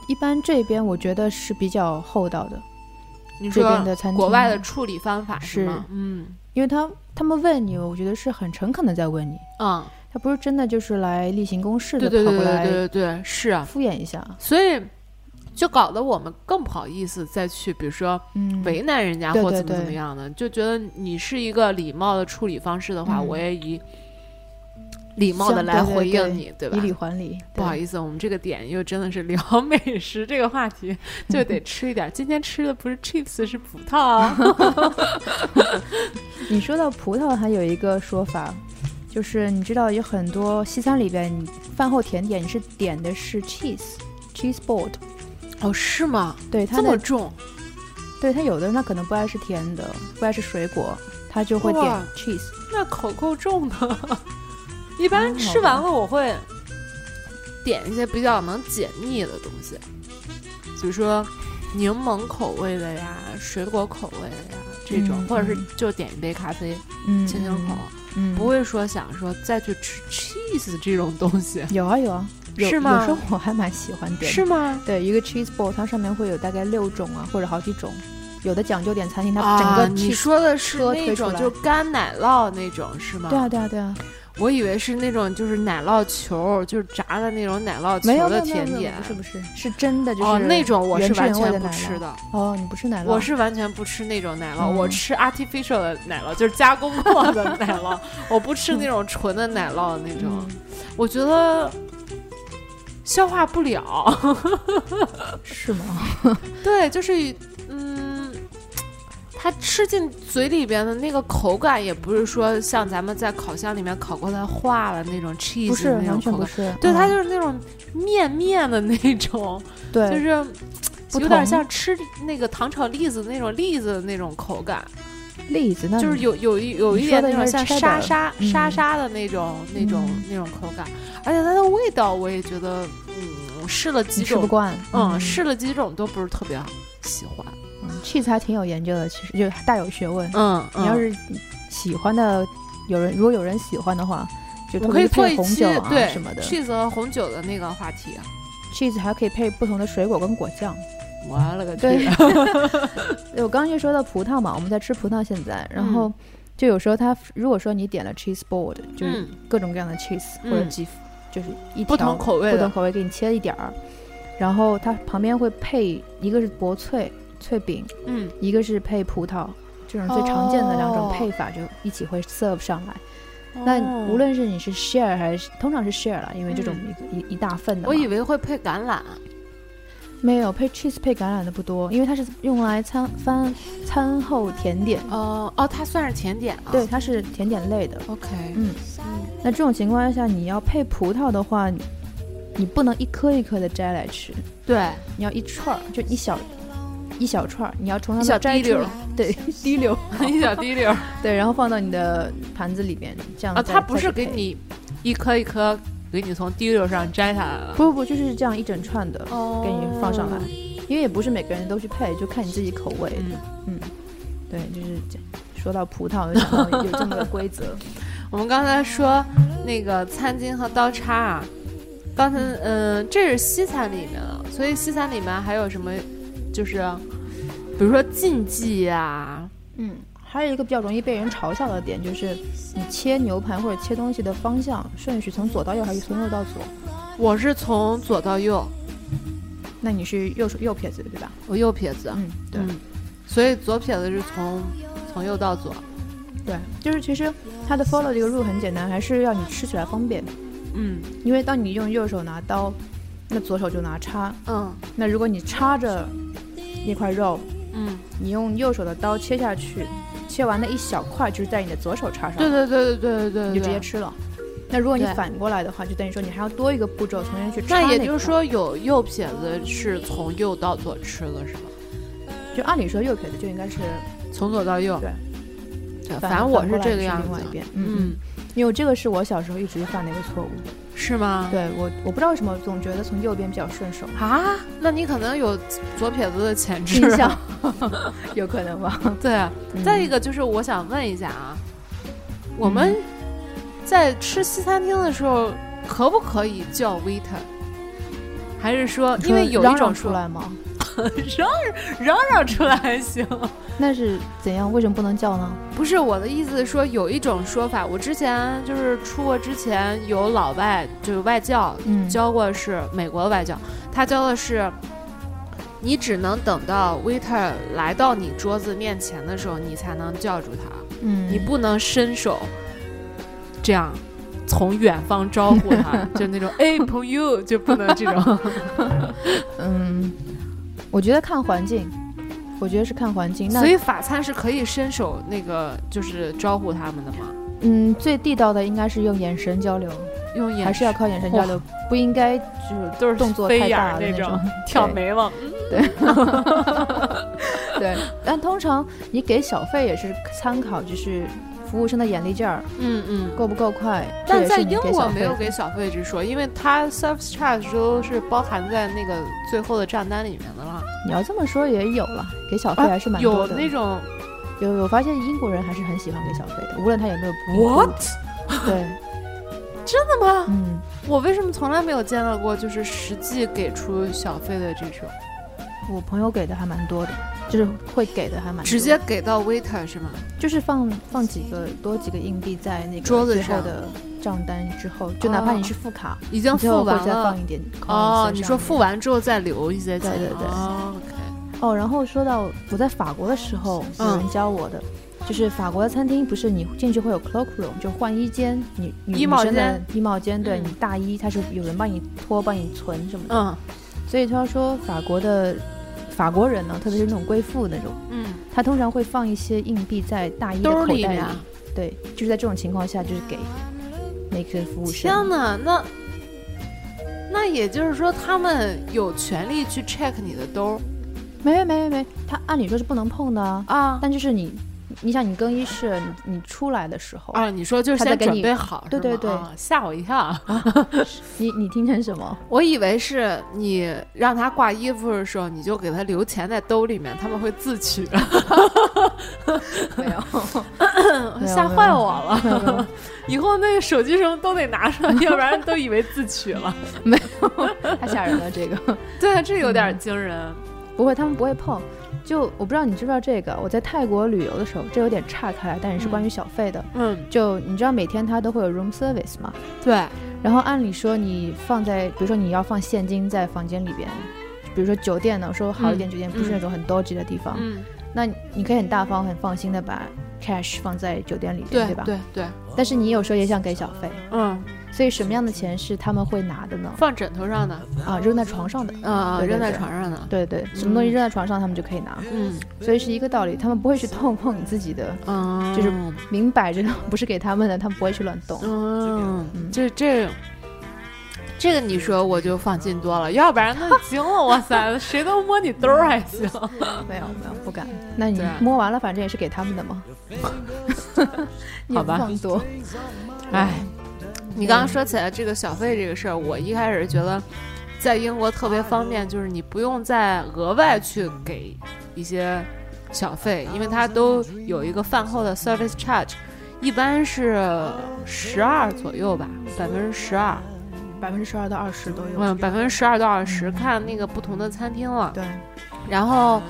一般这边我觉得是比较厚道的，你这边说的餐厅国外的处理方法是吗？嗯。因为他他们问你，我觉得是很诚恳的在问你，嗯，他不是真的就是来例行公事的跑过来对对对对对对，是啊，敷衍一下，所以就搞得我们更不好意思再去，比如说嗯，为难人家或怎么怎么对样的，就觉得你是一个礼貌的处理方式的话，嗯我也以礼貌的来回应你，对吧以？礼还礼，不好意思，我们这个点又真的是聊 <laughs> 美食这个话题，就得吃一点。今天吃的不是 chips，是葡萄啊。<laughs> 你说到葡萄，还有一个说法。就是你知道有很多西餐里边，你饭后甜点你是点的是 cheese cheese board，哦，是吗？对这么重？对他有的人他可能不爱吃甜的，不爱吃水果，他就会点 cheese。那口够重的。一般吃完了，我会点一些比较能解腻的东西，比如说柠檬口味的呀、水果口味的呀这种，嗯或者是嗯就点一杯咖啡，嗯，清清口，嗯，不会说想说再去吃 cheese 这种东西，有啊有啊，有是吗有时候我还蛮喜欢点的。是吗？对，一个 cheese ball，它上面会有大概六种啊，或者好几种。有的讲究点餐厅，它整啊，个你、说的是那种就干奶酪那种是吗？对啊对啊对啊，我以为是那种就是奶酪球，就是炸的那种奶酪球的点。不是不是，是真的就是哦，那种我是完全不吃的，哦，你不吃奶酪？我是完全不吃那种奶酪，我嗯吃 artificial 的奶酪，就是加工过的奶酪，我不吃那种纯的奶酪的那种，嗯我觉得消化不了。<laughs> 是吗？<laughs> 对，就是嗯，它吃进嘴里边的那个口感，也不是说像咱们在烤箱里面烤过它化了那种 cheese 不是，的那种口感。对，它嗯就是那种面面的那种，对，就是有点同像吃那个糖炒栗子那种栗子的那种口感，栗子，那就是有有一有一点那种像沙沙嗯沙沙的那种那种嗯那种口感，而且它的味道我也觉得，嗯，试了几种，不惯。嗯，试了几种都不是特别喜欢，嗯 cheese 还挺有研究的，其实就大有学问。嗯，嗯你要是喜欢的，有人如果有人喜欢的话，就可以配红酒啊对什么的 cheese 和红酒的那个话题啊，，cheese 还可以配不同的水果跟果酱。我了个 <laughs> 对。我刚刚就说到葡萄嘛，我们在吃葡萄现在，然嗯。后就有时候它如果说你点了 cheese board，就是嗯，各种各样的 cheese、嗯。或者几就是一不条同口味不同口味给你切一点儿，然后它旁边会配一个是薄脆脆饼，嗯。一个是配葡萄，这种最常见的两种哦配法就一起会 serve 上来。那无论是你是 share 还是通常是 share 了，因为这种一、一一大份的，我以为会配橄榄，没有配 cheese 配橄榄的不多，因为它是用来餐饭餐后甜点，哦哦，它算是甜点啊。对，它是甜点类的。，OK，嗯，那这种情况下，你要配葡萄的话，你你不能一颗一颗的摘来吃，对，你要一串儿，就一小一小串儿，你要从它一小摘 <laughs> 滴溜儿对，滴溜，一小滴溜儿。对，然后放到你的盘子里边，这样啊，再它不是给你一颗一颗给你从滴溜上摘下来了，不不不，就是这样一整串的，哦。给你放上来，因为也不是每个人都去配，就看你自己口味。嗯，嗯，对，就是这说到葡萄，就想到有这么个规则。<laughs> 我们刚才说那个餐巾和刀叉啊，刚才嗯、这是西餐里面的，所以西餐里面还有什么，就是比如说禁忌呀、嗯，还有一个比较容易被人嘲笑的点，就是你切牛排或者切东西的方向顺序从左到右还是从右到左？我是从左到右，那你是右手右撇子对吧？我右撇子，嗯，对、嗯，所以左撇子是从从右到左，对，就是其实它的 follow 这个 rule 很简单，还是要你吃起来方便。嗯因为当你用右手拿刀，那左手就拿叉。嗯那如果你插着那块肉，嗯，你用右手的刀切下去，切完的一小块就是在你的左手叉上，对对对对对对对，你就直接。吃了。那如果你反过来的话，就等于说你还要多一个步骤，重新去插那也就是说，有右撇子是从右到左吃了是吗？就按理说右撇子就应该是从左到右。对对，反反正我是这个样子嗯，因为这个是我小时候一直犯的一个错误。是吗？对我，我不知道为什么总觉得从右边比较顺手。啊，那你可能有左撇子的潜质。<laughs> 有可能吧。对，嗯再一个就是我想问一下啊，我们嗯在吃西餐厅的时候，可不可以叫 waiter？还是说，因为有一种出来吗？<laughs> 嚷嚷嚷出来还行？那是怎样？为什么不能叫呢？不是我的意思是说，有一种说法，我之前就是出国之前有老外就是外教嗯，教过是美国的外教，他教的是，你只能等到 waiter 来到你桌子面前的时候，你才能叫住他，嗯，你不能伸手这样从远方招呼他，<laughs> 就那种哎朋友就不能这种。<laughs> 嗯，我觉得看环境，我觉得是看环境。那所以法餐是可以伸手那个就是招呼他们的吗？嗯，最地道的应该是用眼神交流，用眼还是要靠眼神交流，不应该就是都是动作太大的那种种 <laughs> 挑对眉毛。<laughs> 对。但通常你给小费也是参考，就是服务生的眼力劲儿嗯嗯。够不够快。但在英国没有给小费之说，因为它 service charge 都是包含在那个最后的账单里面的了。你要这么说也有了，给小费还是蛮多有的。那种有有发现英国人还是很喜欢给小费的，无论他有没有不 what 对，<laughs> 真的吗？嗯，我为什么从来没有见到过就是实际给出小费的这种，我朋友给的还蛮多的，就是会给的还蛮多。直接给到 waiter 是吗？就是放放几个多几个硬币在那个桌子上。的账单之后，就哪怕你是付卡，已经付完了。再放一点哦你说付完之后再留一些钱，对对对。哦，OK，哦。然后说到我在法国的时候，有嗯人教我的。就是法国的餐厅，不是你进去会有 cloak room，就换衣间，你女衣帽女生的间。衣帽间，对、嗯。你大衣，它是有人帮你脱、帮你存什么的。嗯。所以他说法国的法国人呢，特别是那种贵妇那种，嗯，他通常会放一些硬币在大衣的口袋里。对，就是在这种情况下，就是给那个服务生天生。哪，那那也就是说，他们有权利去 check 你的兜没没没没没，他按理说是不能碰的啊。啊但就是你，你想你更衣室，你你出来的时候，啊！你说就是先给你备好，对对对啊吓我一跳。你你听成什么？我以为是你让他挂衣服的时候，你就给他留钱在兜里面，他们会自取，<laughs> 没有，吓坏我了。以后那个手机什么都得拿上，要不然都以为自取了。没有太吓人了这个。对，这有点惊人。不会，他们不会碰。就我不知道你知不知道这个，我在泰国旅游的时候，这有点岔开来，但是是关于小费的。嗯，就你知道每天它都会有 room service 吗？对，然后按理说你放在，比如说你要放现金在房间里边，比如说酒店呢，我说好一点酒店不是那种很 dodgy 的地方，嗯，那你可以很大方、很放心的把 cash 放在酒店里边，对吧？对对，但是你有时候也想给小费，嗯，所以什么样的钱是他们会拿的呢？放枕头上的，啊，扔在床上的。啊，扔在床上的，对对，什么东西扔在床上，他们就可以拿，嗯所以是一个道理。他们不会去碰碰你自己的，嗯，就是明摆着不是给他们的，他们不会去乱动。嗯，嗯这这。这个你说我就放心多了，要不然那惊了，哇塞，<laughs> 谁都摸你兜儿还行。没有没有，不敢。那你摸完了，反正也是给他们的嘛。<laughs> 好吧 <laughs> 多。哎，你刚刚说起来这个小费这个事儿，我一开始觉得在英国特别方便，就是你不用再额外去给一些小费，因为它都有一个饭后的 service charge，一般是十二左右吧，百分之十二，百分之十二到二十都有。嗯，百分之十二到二十，看那个不同的餐厅了。对，然后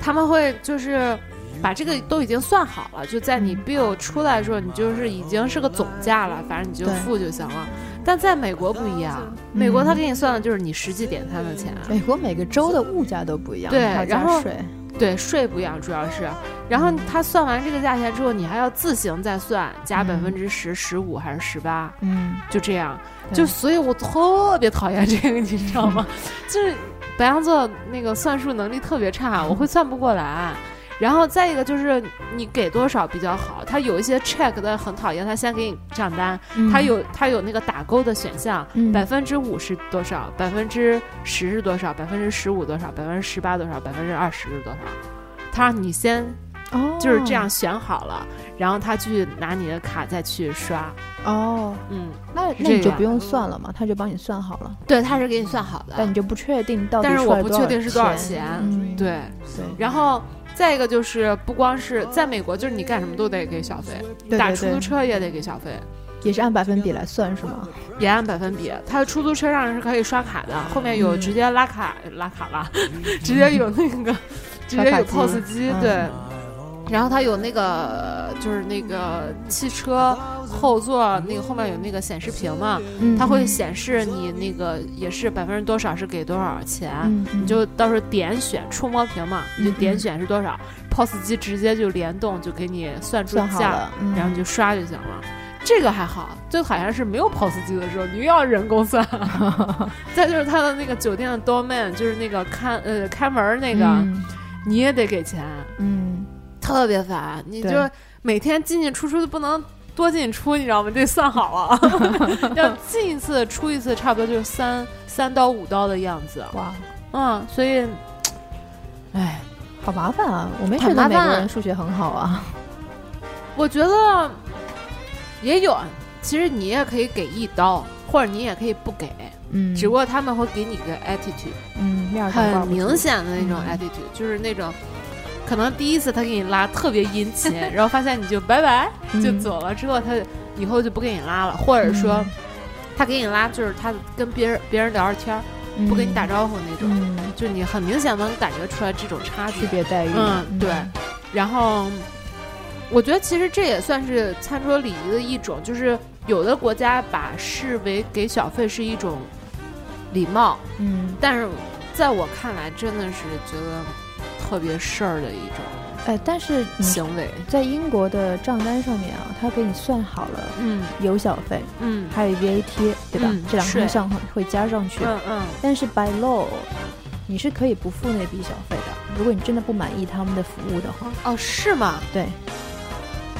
他们会就是把这个都已经算好了，就在你嗯 bill 出来的时候，你就是已经是个总价了，反正你就付就行了。但在美国不一样，美国嗯他给你算的就是你实际点餐的钱，美国每个州的物价都不一样，对然后税。对税不一样，主要是。然后他算完这个价钱之后，你还要自行再算，加嗯百分之十、十五还是十八，嗯，就这样。就所以，我特别讨厌这个，你知道吗？<laughs> 就是白羊座那个算术能力特别差，我会算不过来。然后再一个就是你给多少比较好，他有一些 check 的很讨厌，他先给你账单，嗯。他有他有那个打勾的选项，嗯。百分之五是多少，百分之十是多少，百分之十五多少，百分之十八多少，百分之二十是多少，他让你先哦，就是这样选好了，然后他去拿你的卡再去刷，哦。嗯，那那你就不用算了嘛，他就帮你算好了，对，他是给你算好的，但你就不确定到底但是我不确定是多少钱。对，然后再一个就是不光是在美国，就是你干什么都得给小费，对对对打出租车也得给小费，也是按百分比来算是吗？也按百分比。它的出租车上是可以刷卡的，后面有嗯直接拉卡、拉卡了，<laughs> 直接有那个直接有 POS 机，嗯对。然后它有那个，就是那个汽车后座那个后面有那个显示屏嘛，嗯，它会嗯显示你那个也是百分之多少是给多少钱，你就到时候点选触摸屏嘛，你就嗯点选是多少、p o s 机直接就联动，就给你算出价，然后你就刷就行了。这个还好，最好像是没有 POS 机的时候，你又要人工算。<laughs> 再就是它的那个酒店的 doorman，就是那个看呃开门儿那个，嗯。你也得给钱，嗯，特别烦。你就每天进进出出的不能多进出，你知道吗？这算好了，<laughs> 要进一次出一次，差不多就是三三刀五刀的样子。哇，嗯，所以，哎，好麻烦啊！我没觉得美国人数学很好啊。我觉得也有，其实你也可以给一刀，或者你也可以不给，嗯，只不过他们会给你个 attitude，嗯面儿很明显的那种嗯 attitude，、就是那种。可能第一次他给你拉特别殷勤，<laughs> 然后发现你就拜拜就嗯走了，之后他以后就不给你拉了，或者说嗯。他给你拉就是他跟别人别人聊着天儿，不跟你打招呼那种，嗯，就你很明显能感觉出来这种差区距。别待遇，嗯，对。然后，我觉得其实这也算是餐桌礼仪的一种，就是有的国家把视为给小费是一种礼貌，嗯，但是在我看来，真的是觉得特别事儿的一种哎，但是行为。在英国的账单上面啊，他给你算好了嗯有小费，嗯还有 VAT，对吧？嗯这两是个项会加上去。嗯嗯，但是 by law，你是可以不付那笔小费的。如果你真的不满意他们的服务的话，哦，是吗？对，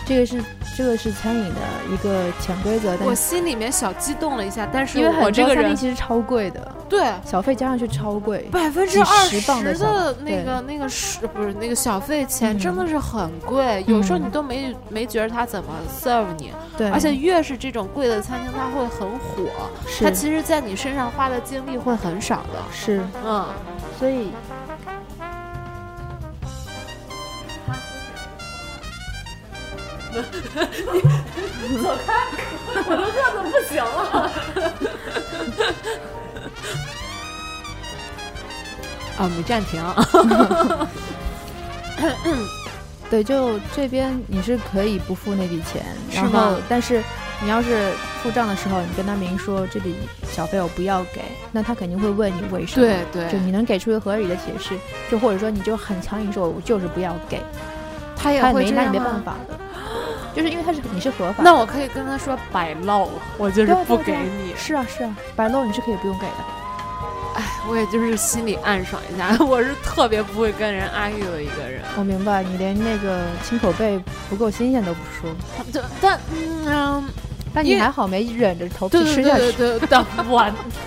这个是这个是餐饮的一个潜规则，但我心里面小激动了一下，但是因为很多餐厅我这个人其实超贵的，对。小费加上去超贵。百分之几二十的那个那个是不是那个小费钱嗯。真的是很贵，有时候你嗯都没没觉得他怎么 serve 你，对，而且越是这种贵的餐厅，它会很火，是。它其实在你身上花的精力会很少的。是，嗯，所以 <laughs> 走开，我都饿的不行了。<laughs> 啊，没暂停。<laughs> 对，就这边你是可以不付那笔钱，是然后吗但是你要是付账的时候，你跟他明说这笔小费我不要给，那他肯定会问你为什么。对对就你能给出一个合理的解释，就或者说你就很强硬说，我就是不要给，他也会拿你没办。法的，就是因为他是你是合法的。那我可以跟他说摆漏，我就是不给你。是啊是啊，白漏你是可以不用给的。哎，我也就是心里暗爽一下，我是特别不会跟人 argue 的一个人。我明白，你连那个亲口贝不够新鲜都不说，就但嗯，但你还好没忍着头皮对对吃下去。对对对，但我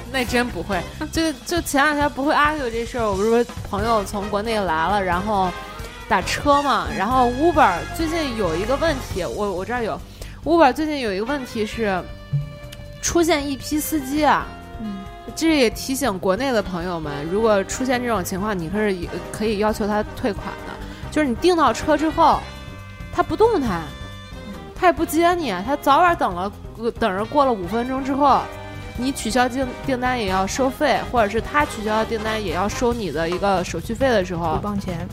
那真不会。就就前两天不会 argue 这事儿，我不是说朋友从国内来了，然后打车嘛，然后 Uber 最近有一个问题，我我这儿有 Uber 最近有一个问题是出现一批司机啊。嗯，这也提醒国内的朋友们，如果出现这种情况，你可是可以要求他退款的。就是你订到车之后，他不动弹，他也不接你，他早晚等了，呃等着过了五分钟之后，你取消订订单也要收费，或者是他取消订单也要收你的一个手续费的时五候，磅钱，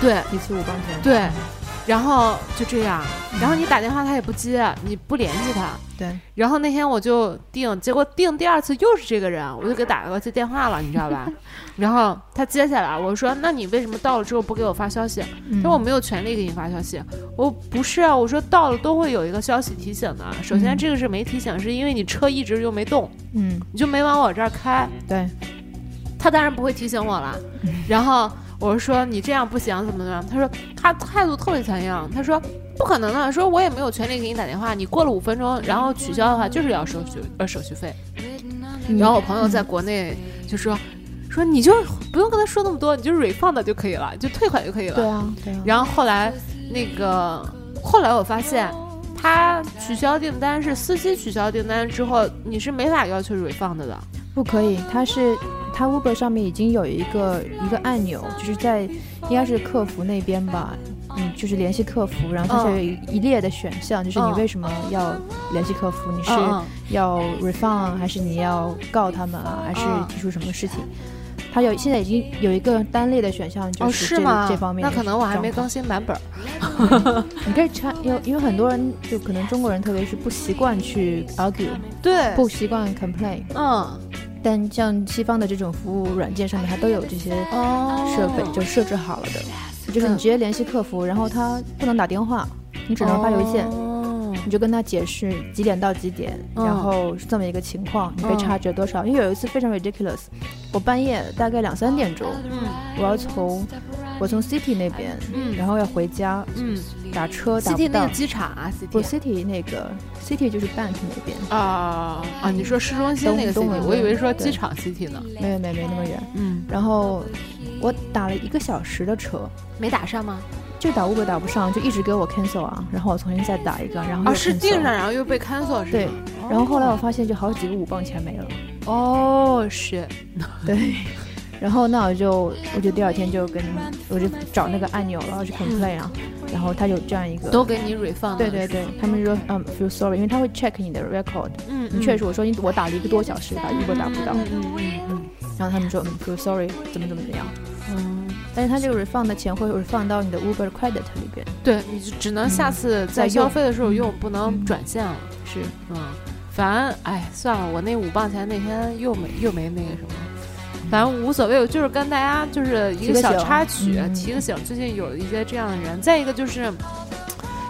对一次五磅钱。对，然后就这样，然后你打电话他也不接，你不联系他，对，然后那天我就订，结果订第二次又是这个人，我就给打过去电话了，你知道吧？<laughs> 然后他接下来，我说：“那你为什么到了之后不给我发消息？”嗯他说：“我没有权利给你发消息。”我不是啊，我说到了都会有一个消息提醒的。首先嗯这个是没提醒，是因为你车一直就没动，嗯，你就没往我这儿开，对，他当然不会提醒我了。嗯然后我说你这样不行，怎么怎么样？他说他态度特别强硬，他说不可能的，说我也没有权利给你打电话，你过了五分钟然后取消的话就是要手续呃手续费。嗯然后我朋友在国内就说说你就不用跟他说那么多，你就 refund 就可以了，就退款就可以了。对啊，对啊。然后后来那个后来我发现。他取消订单是司机取消订单之后，你是没法要求 refund 的。不可以，他是它 Uber 上面已经有一个一个按钮，就是在应该是客服那边吧，嗯，就是联系客服，然后它是有一一列的选项，就是你嗯为什么要联系客服？你是嗯要 refund 还是你要告他们啊，还是嗯提出什么事情？它有现在已经有一个单列的选项，就哦，是这、是吗？这方面那可能我还没更新版本。<laughs> 你可以查，因为因为很多人就可能中国人特别是不习惯去 argue，对不习惯 complain，嗯，但像西方的这种服务软件上面，它都有这些哦。设备就设置好了的，就是你嗯直接联系客服，然后他不能打电话，你只能发邮件。哦你就跟他解释几点到几点，嗯然后是这么一个情况，你被嗯差折多少？因为有一次非常 ridiculous，我半夜大概两三点钟，嗯我要从我从 city 那边，嗯然后要回家，嗯打车打不，CT 那到个。机场啊不，CT，city 那个 city 就是 bank 那边，啊啊，你说市中心那个东东 CT，门我以为说机场 city 呢。没有没有没那么远。嗯，然后我打了一个小时的车，没打上吗？就打 Uber 打不上，就一直给我 cancel 啊，然后我重新再打一个，然后啊，是定上，然后又被 cancel 是对？然后后来我发现就好几个五磅钱没了，哦，是，对，然后那我就我就第二天就跟我就找那个按钮了，去 complain 啊，然后他有这样一个，都给你 refund。对对对，他们说嗯 feel sorry，因为他会 check 你的 record，嗯，你确实我说你我打了一个多小时打 Uber 打不到，嗯嗯嗯然后他们说嗯 feel sorry 怎么怎么怎么样，嗯，但是它这个 refund 的钱会 refund 到你的 Uber credit 里边，对，你就只能下次在再用。消费的时候用，嗯不能转现了。是。嗯，反正哎，算了，我那五磅钱那天又没又没那个什么，反正无所谓，我就是跟大家就是一个小插曲，嗯提个醒。最近有一些这样的人，再一个就是，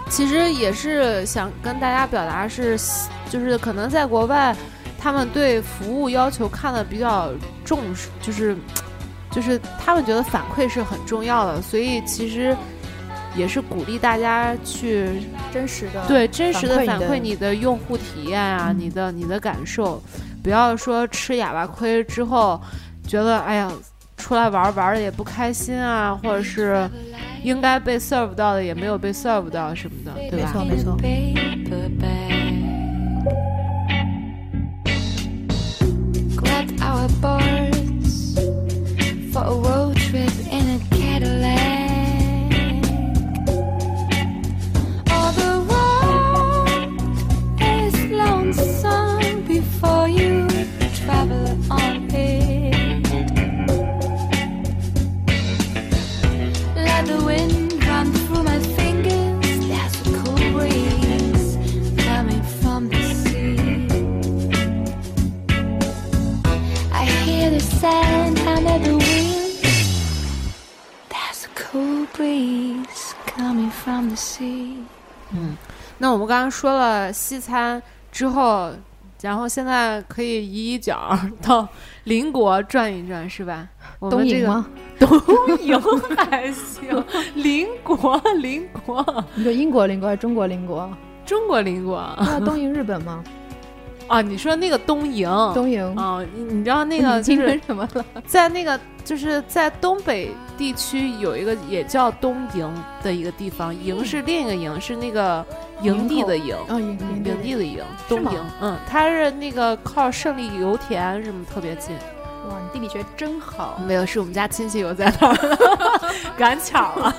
其实也是想跟大家表达是，就是可能在国外，他们对服务要求看的比较重视，就是就是他们觉得反馈是很重要的，所以其实。也是鼓励大家去真实的对真实的反反馈你的用户体验啊，嗯你的你的感受，不要说吃哑巴亏之后觉得哎呀出来玩玩的也不开心啊，或者是应该被 serve 到的也没有被 serve 到什么的，对吧？没错 our boards for a road from the sea. 那我们刚刚说了西餐之后，然后现在可以移一脚到邻国转一转，是吧？我们这个东瀛吗？<laughs> 东瀛还行，邻国邻国，你说英国邻国还是中国邻国？中国邻国对啊，东瀛日本吗？啊！你说那个东营，东营啊，你你知道那个就是什么了？<laughs> 在那个就是在东北地区有一个也叫东营的一个地方，营是另一个营，是那个营地的营。啊，营嗯，营营地的营，东营，嗯，它是那个靠胜利油田什么特别近，哇，你地理学真好。没有，是我们家亲戚有在那儿，<laughs> 赶巧了。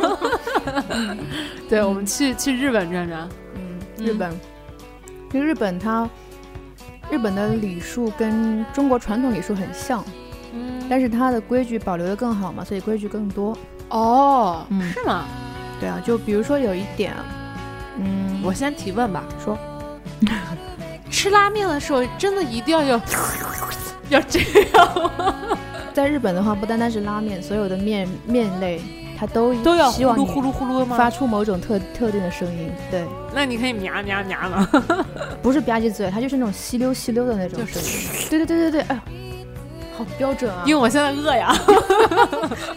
<laughs> 对，我们去去日本转转，嗯，嗯日本，因为日本它日本的礼数跟中国传统礼数很像，嗯但是它的规矩保留的更好嘛，所以规矩更多。哦，嗯是吗？对啊，就比如说有一点，嗯，我先提问吧，说，<laughs> 吃拉面的时候真的一定要要 <laughs> 要这样吗？<laughs> 在日本的话，不单单是拉面，所有的面面类它都都要呼希望你噜呼噜呼噜吗？发出某种特特定的声音。对，那你可以喵喵喵。吗？<laughs> 不是吧唧嘴，它就是那种吸溜吸溜的那种声音。对对对对对，哎呀，好标准啊！因为我现在饿呀，<laughs>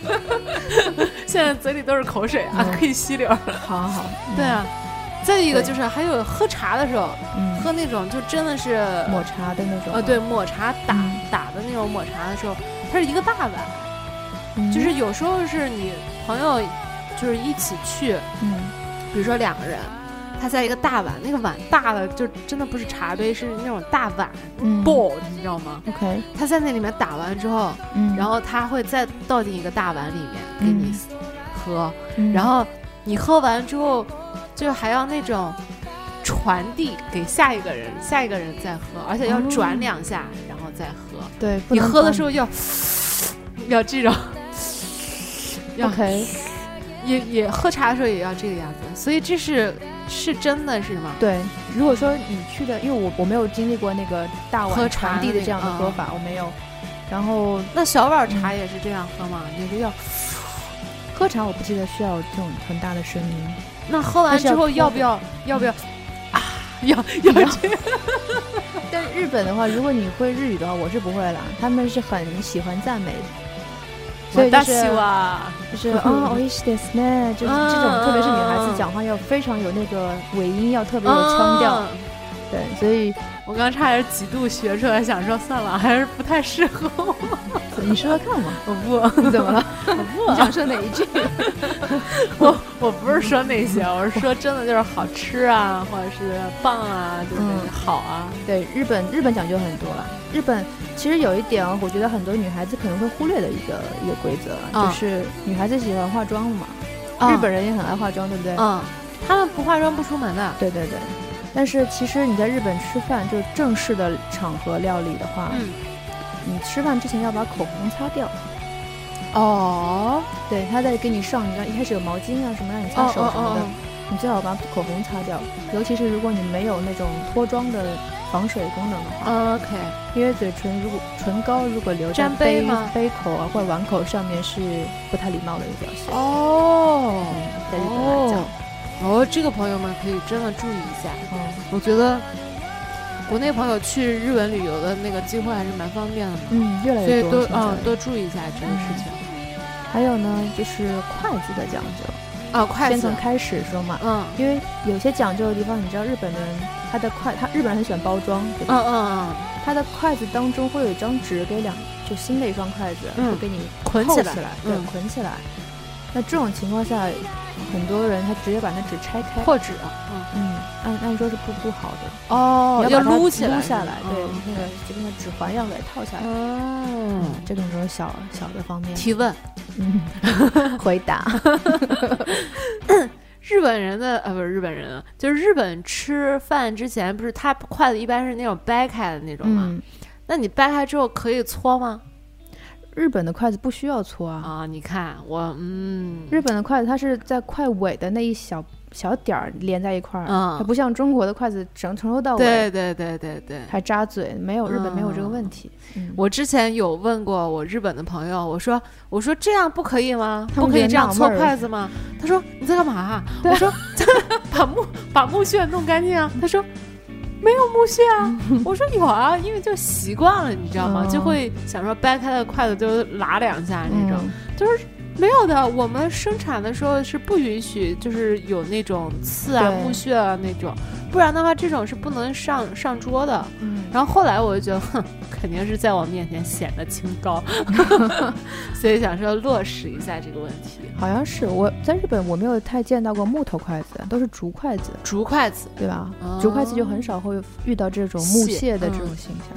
现在嘴里都是口水啊，嗯。可以吸溜。好好。好，嗯。对，啊，再一个就是还有喝茶的时候，嗯，喝那种就真的是抹茶的那种，呃对，抹茶打嗯。打的那种抹茶的时候，它是一个大碗，嗯，就是有时候是你朋友就是一起去，嗯比如说两个人。他在一个大碗，那个碗大的就真的不是茶杯，是那种大碗嗯 bowl，你知道吗？，OK，他在那里面打完之后，嗯，然后他会再倒进一个大碗里面给你喝，嗯然后你喝完之后，就还要那种传递给下一个人，下一个人再喝，而且要哦转两下，然后再喝。对，你喝的时候要 <sniffs> 要这种，要 OK，也也喝茶的时候也要这个样子，所以这是是真的是吗？对，如果说你去的，因为我我没有经历过那个大喝碗传递的这样的喝法，我没有。然后那小碗茶也是这样喝吗？也是要。喝茶，我不记得需要有这种很大的声音。那喝完之后要不要要不要啊？要要这个？<laughs> 但日本的话，如果你会日语的话，我是不会啦。他们是很喜欢赞美的，所以就大是西哇，就是啊，<laughs> おいしいですね，就是这种，嗯特别是女孩嗯嗯子讲话要非常有那个尾音，要特别有腔调。 嗯对，所以我刚差点几度学出来，想说算了，还是不太适合我。<laughs> 你说说看嘛，<laughs> 我不，<laughs> 你怎么了？我不，你想说哪一句？我我不是说那些，我是说真的就是好吃啊，或者是棒啊，就是嗯好啊。对，日本日本讲究很多了。日本其实有一点哦，我觉得很多女孩子可能会忽略的一个一个规则，嗯就是女孩子喜欢化妆嘛。嗯日本人也很爱化妆，对不对？嗯，他们不化妆不出门的。对对对。但是其实你在日本吃饭，就是正式的场合料理的话，嗯，你吃饭之前要把口红擦掉。哦，对，他在给你上，你知道一开始有毛巾啊什么让你擦手什么的，你最好把口红擦掉。尤其是如果你没有那种脱妆的防水功能的话，哦，OK，因为嘴唇如果唇膏如果留在杯杯杯口啊或者碗口上面是不太礼貌的一个表现。哦，在日本来讲哦，哦，这个朋友们可以真的注意一下。嗯，我觉得国内朋友去日本旅游的那个机会还是蛮方便的嘛，嗯，越来越多。所以多嗯多注意一下这个事情。还有呢，就是筷子的讲究。啊，筷子先从，开始说嘛，嗯因为有些讲究的地方，你知道日本人他的筷，他日本人很喜欢包装，对吧？嗯嗯嗯他的筷子当中会有一张纸给两，就新的一双筷子，嗯会给你捆起来扣起来，对，嗯捆起来。那这种情况下，很多人他直接把那纸拆开。嗯，，破纸，啊，嗯，按按说是不不好的，哦要撸起来，撸下来，对，嗯。那个就跟那指环一样给它套下来。哦，这种种小小的方面，提问：嗯，回答，<laughs> 日本人的呃不是日本人啊，就是日本吃饭之前不是他筷子一般是那种掰开的那种吗？嗯，那你掰开之后可以搓吗？日本的筷子不需要搓啊，啊，你看我，嗯，日本的筷子它是在筷尾的那一小小点儿连在一块儿，嗯它不像中国的筷子整从头到尾对对对对对。还扎嘴，没有日本没有这个问嗯题。嗯我之前有问过我日本的朋友，我说我说这样不可以吗？不可以这样搓筷子吗？他说你在干嘛啊、我说 <laughs> 把木把木屑弄干净啊。他说没有木屑啊。<laughs> 我说有啊，因为就习惯了，你知道吗？嗯就会想说掰开的筷子就拉两下那种。嗯没有的，我们生产的时候是不允许，就是有那种刺啊、木屑啊那种，不然的话这种是不能上上桌的。嗯，然后后来我就觉得，哼，肯定是在我面前显得清高，<laughs> 所以想说落实一下这个问题。好像是我在日本我没有太见到过木头筷子，都是竹筷子，竹筷子，对吧？哦竹筷子就很少会遇到这种木屑屑的这嗯种现象。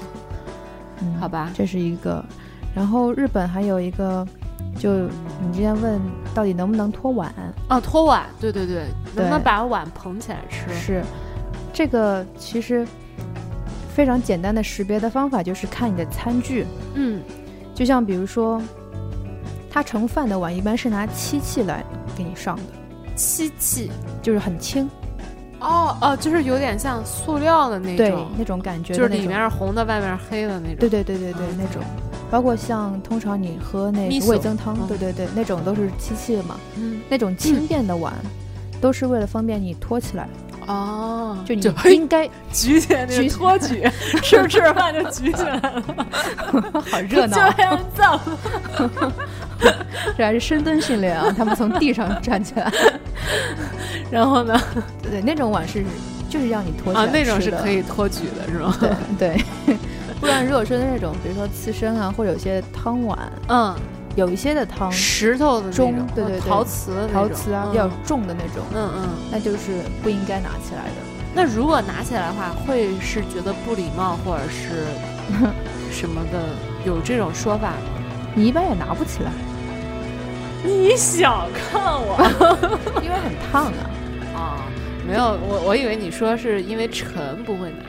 嗯好吧这是一个。然后日本还有一个，就你之前问到底能不能托碗，哦，托碗，对对对，能不能把碗捧起来吃？是。这个其实非常简单的识别的方法就是看你的餐具，嗯，就像比如说，它盛饭的碗一般是拿漆器来给你上的，漆器。就是很轻，哦哦，就是有点像塑料的那对种，那种感觉种，就是里面是红的，外面是黑的那种。对对对对对、嗯那种。包括像通常你喝那味增汤，嗯对对对，那种都是漆器的嘛。嗯，那种轻便的碗，都是为了方便你托起来，哦，就你就应该举起来那举托举，<laughs> 吃着吃着饭就举起来了，<laughs> 好热闹就，很脏。这还是深蹲训练啊！他们从地上站起来，<laughs> 然后呢？对对，那种碗是就是让你托起来，啊那种是可以托举的，是吗？对对。不然如果说那种，比如说刺身啊，或者有些汤碗，嗯，有一些的汤石头的那中种，对对对陶瓷陶瓷啊嗯比较重的那种，嗯嗯。那就是不应该拿起来的。那如果拿起来的话，会是觉得不礼貌，或者是 <laughs> 什么的，有这种说法吗？你一般也拿不起来，你小看我 <laughs> 因为很烫啊，啊？没有，我我以为你说是因为沉不会拿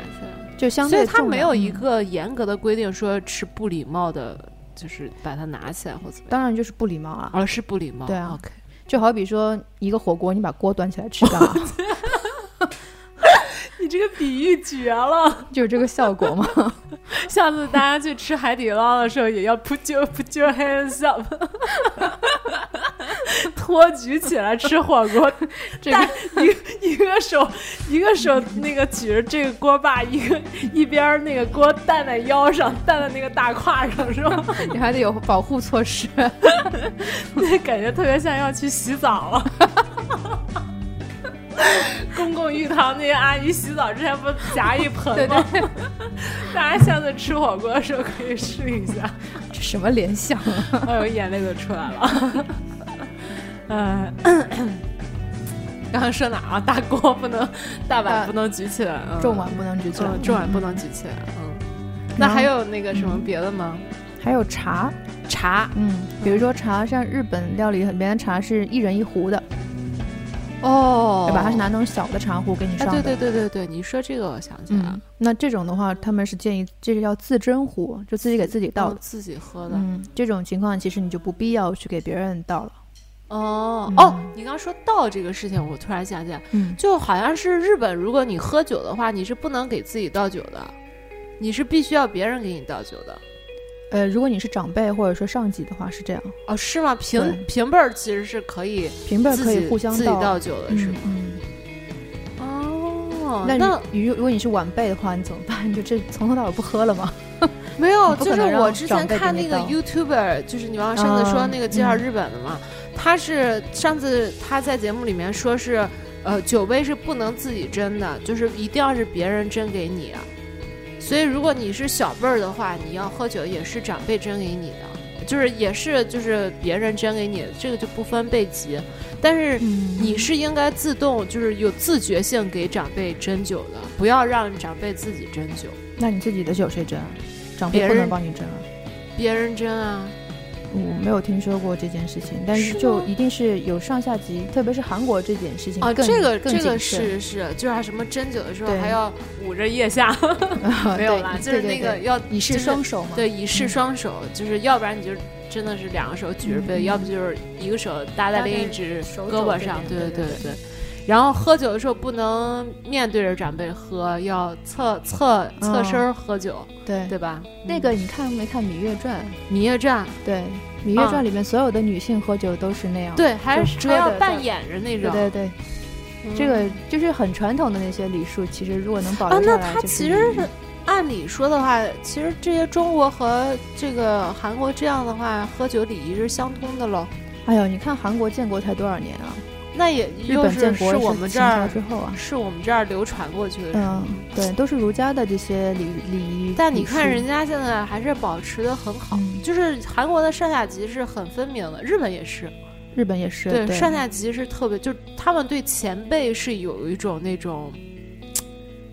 就相所以对重嘛它没有一嗯个严格的规定说是不礼貌的，就是把它拿起来或怎么样，当然就是不礼貌啊。而是不礼貌。对啊，OK。就好比说一个火锅，你把锅端起来吃干嘛？<laughs> 你这个比喻绝了！<laughs> 就是这个效果嘛。<laughs> 下次大家去吃海底捞的时候，也要 put your put your hands up，<laughs> 托举起来吃火锅。这个一个一个手一个手那个举着这个锅把，一个一边那个锅担在腰上，担在那个大胯上，是吧？你还得有保护措施。那感觉特别像要去洗澡了。<laughs> 公共浴堂那些阿姨洗澡之前不夹一盆吗？对 <laughs> 大家下次吃火锅的时候可以试一下。这什么联想啊？哎呦，眼泪都出来了。嗯 <laughs> <clears throat> 刚刚说哪啊？大锅不能，大碗不能举起来，嗯重碗不能举起来嗯，重碗不能举起来。嗯，那还有那个什么别的吗？还有茶，茶嗯，比如说茶，像日本料理里面的茶是一人一壶的，哦对吧？它是拿那种小的茶壶给你哎，上的。对对对对对，你说这个我想起来了嗯，，那这种的话，他们是建议这个叫自斟壶，就自己给自己倒自己喝的。嗯，这种情况其实你就不必要去给别人倒了。嗯哦哦，你刚说倒这个事情，我突然想起来，嗯，就好像是日本，如果你喝酒的话，你是不能给自己倒酒的，你是必须要别人给你倒酒的。呃，如果你是长辈或者说上级的话，是这样，哦，是吗？平平辈儿其实是可以平辈儿可以互相自己倒酒的，是吗？嗯。哦，那如如果你是晚辈的话，你怎么办？你就这从头到尾不喝了吗？<laughs> 没有，<laughs> 就是我之前看那个 YouTuber，就是你忘了上次说啊那个介绍嗯日本的嘛，他是上次他在节目里面说是，呃，酒杯是不能自己斟的，就是一定要是别人斟给你啊。所以如果你是小辈儿的话，你要喝酒也是长辈斟给你的，就是也是就是别人斟给你的，这个就不分辈级。但是嗯你是应该自动就是有自觉性给长辈斟酒的，不要让长辈自己斟酒，那你自己的酒谁斟啊？长辈不能帮你斟啊。别人斟啊。我没有听说过这件事情，但是就一定是有上下级，特别是韩国这件事情哦，更这个更这个是是，就是什么针灸的时候还要捂着腋下，<laughs> 没有啦，就是那个要以示双手嘛。对以示嗯双手，就是要不然你就真的是两个手举着杯，嗯要不就是一个手搭在另一只胳膊上，对对对对。然后喝酒的时候不能面对着长辈喝，要侧侧侧身喝酒，对对吧？那个你看没看《芈月传》？《芈月传》对，《芈月传》里面所有的女性喝酒都是那样。啊对，还是遮还要扮演着那种。对对对，嗯这个就是很传统的那些礼数，其实如果能保啊，留下来，那它其实是按理说的话，其实这些中国和这个韩国这样的话，喝酒礼仪是相通的喽。哎呦，你看韩国建国才多少年啊？那也日又是本建国是我们这儿之后啊。是我们这儿流传过去的。嗯，对，都是儒家的这些礼礼仪。但你看人家现在还是保持的很好，嗯就是韩国的上下级是很分明的，日本也是，日本也是对上下级是特别，就是他们对前辈是有一种那种，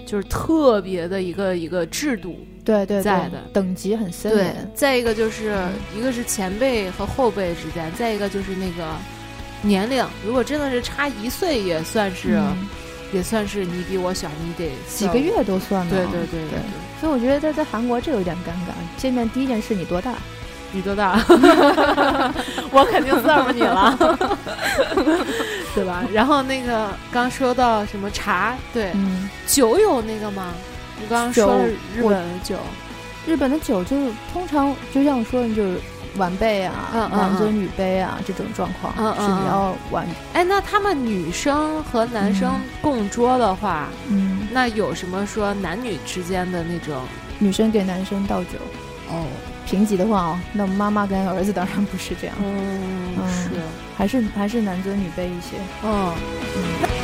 就是特别的一个一个制度。对对对在的等级很森对严。，再一个就是一个是前辈和后辈之间，再一个就是那个年龄，如果真的是差一岁，也算是、嗯也算是你比我小，你得几个。月都算呢。对对对对所以我觉得在在韩国这有点尴尬。见面第一件事你多大？你多大？<laughs> 我肯定算不你了，<laughs> 对吧？然后那个刚说到什么茶，对，嗯，酒有那个吗？你刚刚说了日本的酒，日本的酒就是通常就像说的就是晚辈啊、嗯嗯男尊女卑啊这种状况，是你要晚哎，那他们女生和男生嗯共桌的话，嗯，那有什么说男女之间的那种？女生给男生倒酒。哦，评级的话哦，那妈妈跟儿子当然不是这样，嗯，嗯是，还是还是男尊女卑一些。嗯。嗯，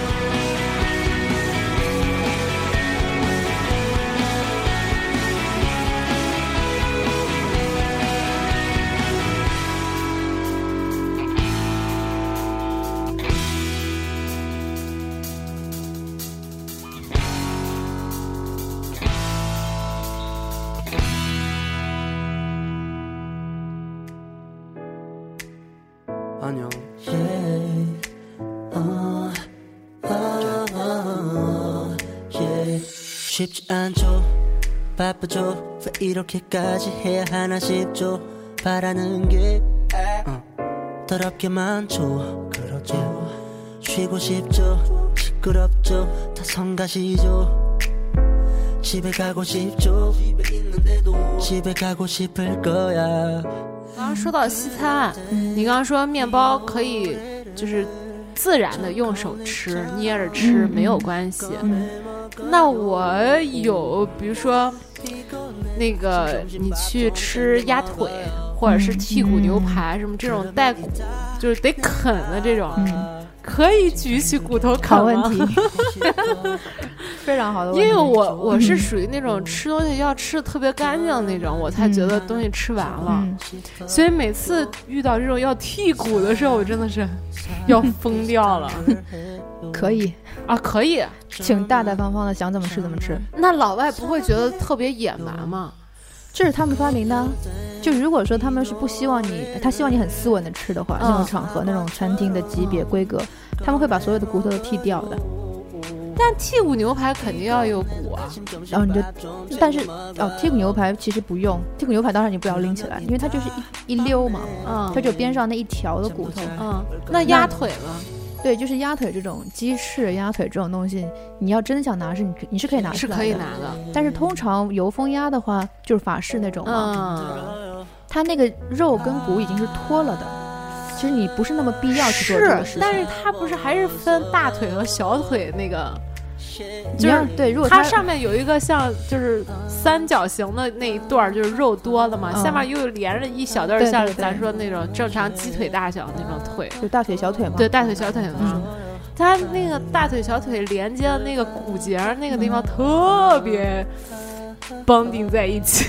쉽지 않죠 바쁘죠 왜 이렇게까지 해야 하나 싶죠 바라는 게 어, 더럽게 많죠 그렇죠 쉬고 싶죠 시끄럽죠 다 성가시죠 집에 가고 싶죠 집에 있는데도 집에 가고 싶을 거야 刚刚说到西餐，你刚刚说面包可以就是自然的用手吃，捏着吃、嗯没有关系。嗯 那我有，比如说那个你去吃鸭腿，或者是剔骨牛排什么这种带骨，就是得啃的这种，可以举起骨头啃好吗问题，<laughs> 非常好的问题。因为我我是属于那种吃东西要吃的特别干净的那种，我才觉得东西吃完了。嗯，所以每次遇到这种要剔骨的时候，我真的是要疯掉了 <laughs> 可以，啊！可以，请大大方方的想怎么吃怎么吃，那老外不会觉得特别野蛮吗？这是他们发明的啊。就如果说他们是不希望你，他希望你很斯文的吃的话，嗯那种场合、那种餐厅的级别规格，他们会把所有的骨头都剔掉的。但剔骨牛排肯定要有骨啊。然后你就，但是哦，剔骨牛排其实不用，剔骨牛排当然你不要拎起来，因为它就是一一溜嘛，嗯它就边上那一条的骨头。嗯，那鸭腿呢？对，就是鸭腿这种鸡翅、鸭腿这种东西，你要真想拿是你可你是可以拿出来的，是可以拿的。但是通常油封鸭的话，就是法式那种嘛，嗯，它那个肉跟骨已经是脱了的，其实你不是那么必要去做这个事是情。，但是它不是还是分大腿和小腿那个？你要对，如果它上面有一个像就是三角形的那一段，就是肉多的嘛，嗯下面又连着一小段像咱说那种正常鸡腿大小那种腿，就大腿小腿嘛，对，大腿小腿的时候嗯，它那个大腿小腿连接的那个骨节儿那个地方特别绑定在一起，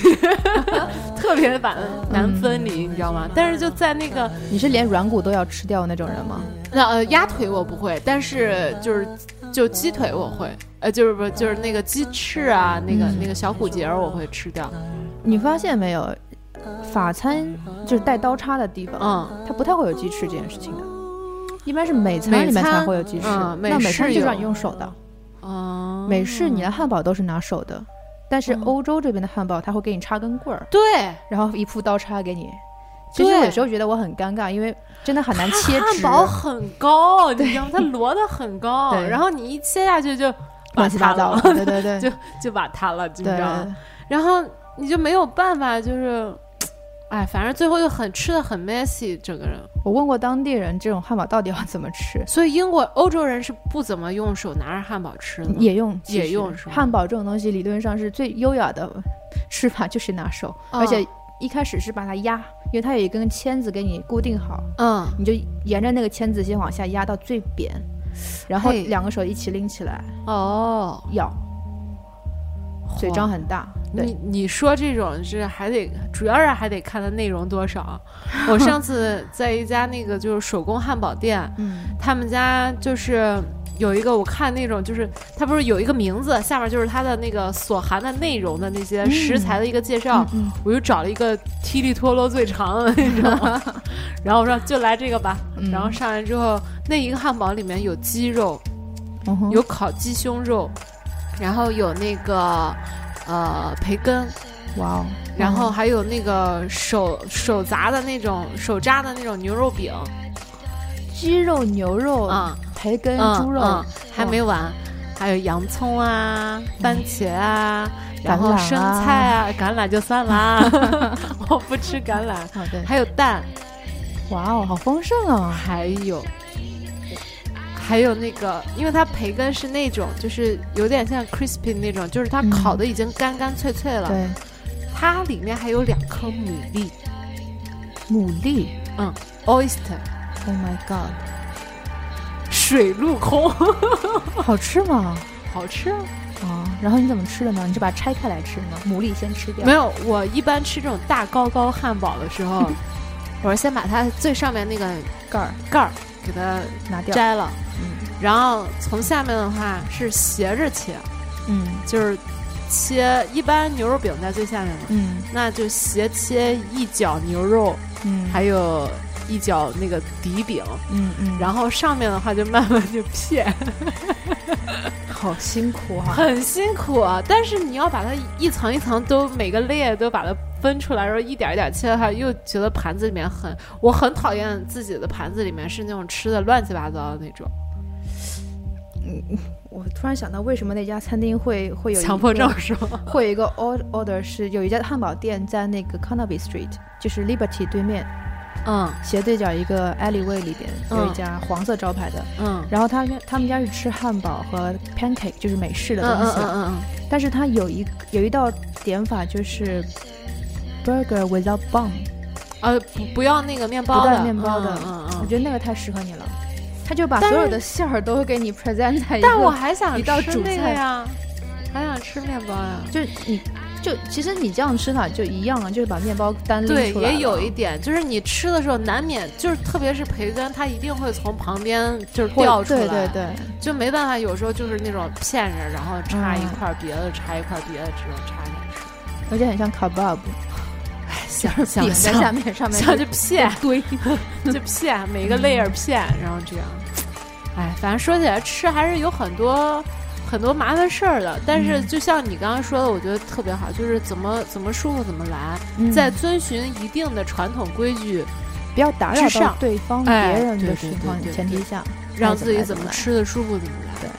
<laughs> 特别难难分离，你知道吗？但是就在那个你是连软骨都要吃掉那种人吗？那呃鸭腿我不会，但是就是就鸡腿我会，呃就是不就是那个鸡翅啊，那个、嗯那个小骨节儿我会吃掉，你发现没有，法餐就是带刀叉的地方，嗯。它不太会有鸡翅这件事情的，一般是美餐里面才会有鸡翅。嗯美那美餐式就是让你用手的，哦，美式你的汉堡都是拿手的，但是嗯欧洲这边的汉堡它会给你插根棍儿，对，然后一副刀叉给你。其实我有时候觉得我很尴尬，因为真的很难切直。汉堡很高，你知道吗？它摞的很高，然后你一切下去就 <laughs> 乱七八糟了，对对对，<laughs> 就就把它了，你知对道吗？然后你就没有办法，就是，哎，反正最后又很吃的很 messy，整个人。我问过当地人，这种汉堡到底要怎么吃？所以英国欧洲人是不怎么用手拿着汉堡吃的，也用也用汉堡这种东西，理论上是最优雅的吃法，就是拿手，嗯而且一开始是把它压，因为它有一根签子给你固定好，嗯，你就沿着那个签子先往下压到最扁，然后两个手一起拎起来哦，咬，嘴张很大。你，你说这种是还得，主要是还得看它内容多少。<laughs> 我上次在一家那个就是手工汉堡店，嗯他们家就是有一个，我看那种就是它不是有一个名字，下面就是它的那个所含的内容的那些嗯食材的一个介绍，嗯我就找了一个踢里脱落最长的那种，然后我说就来这个吧，嗯。然后上来之后，那一个汉堡里面有鸡肉，嗯有烤鸡胸肉，然后有那个呃培根，哇哦，然后还有那个手手砸的那种手扎的那种牛肉饼鸡肉、牛肉、啊，培根、嗯猪肉。嗯，还没完，还有洋葱啊、番茄啊，然后生啊。菜啊，橄榄就算了。啊，<laughs> 我不吃橄榄，哦对，还有蛋，哇哦，好丰盛啊！还有。还有那个，因为它培根是那种，就是有点像 crispy 那种，就是它嗯烤的已经干干脆脆了。对，它里面还有两颗牡蛎。牡蛎。嗯，oyster，，Oh my god，水陆空，<laughs> 好吃吗？好吃啊！啊，然后你怎么吃的呢？你是把它拆开来吃的吗？牡蛎先吃掉。没有，我一般吃这种大高高汉堡的时候，<laughs> 我是先把它最上面那个盖儿盖儿给它拿掉。摘了，嗯然后从下面的话是斜着切，嗯就是切一般牛肉饼在最下面嘛，嗯那就斜切一角牛肉，嗯，还有一角那个底饼，嗯嗯，然后上面的话就慢慢就片，<laughs> 好辛苦哈、很辛苦啊。但是你要把它一层一层都每个 layer 都把它分出来，然后一点一点切的话，又觉得盘子里面很，我很讨厌自己的盘子里面是那种吃的乱七八糟的那种嗯我突然想到，为什么那家餐厅会会有强迫症个是吗？会有一个 order order 是有一家汉堡店在那个 Carnaby Street，就是 Liberty 对面嗯斜对角一个 alleyway 里边有一嗯家黄色招牌的。嗯然后他家他们家是吃汉堡和 pancake，就是美式的嗯东西。嗯嗯嗯但是它有一有一道点法就是 burger without bun，嗯，呃，不不要那个面包不带的面包的嗯嗯嗯。我觉得那个太适合你了。他就把所有的馅儿都给你 present 在但我还想一道吃主菜那个呀，还想吃面包呀。就你就其实你这样吃法就一样啊，就是把面包单拎对，出来也有一点，就是你吃的时候难免就是，特别是培根，它一定会从旁边就是掉出来，对对对，就没办法，有时候就是那种片着，然后插一嗯块儿别的，插一块儿别的这种插进去。而且很像 kebab，想饼想在下面，上面想就片堆。就片每个 layer 片，然后这样。哎，反正说起来吃还是有很多很多麻烦事儿的，但是嗯。就像你刚刚说的，我觉得特别好，就是怎么怎么舒服怎么来，嗯。在遵循一定的传统规矩，不要打扰到对方、哎别人的情况前提下，让自己怎么吃的舒服怎么来，对。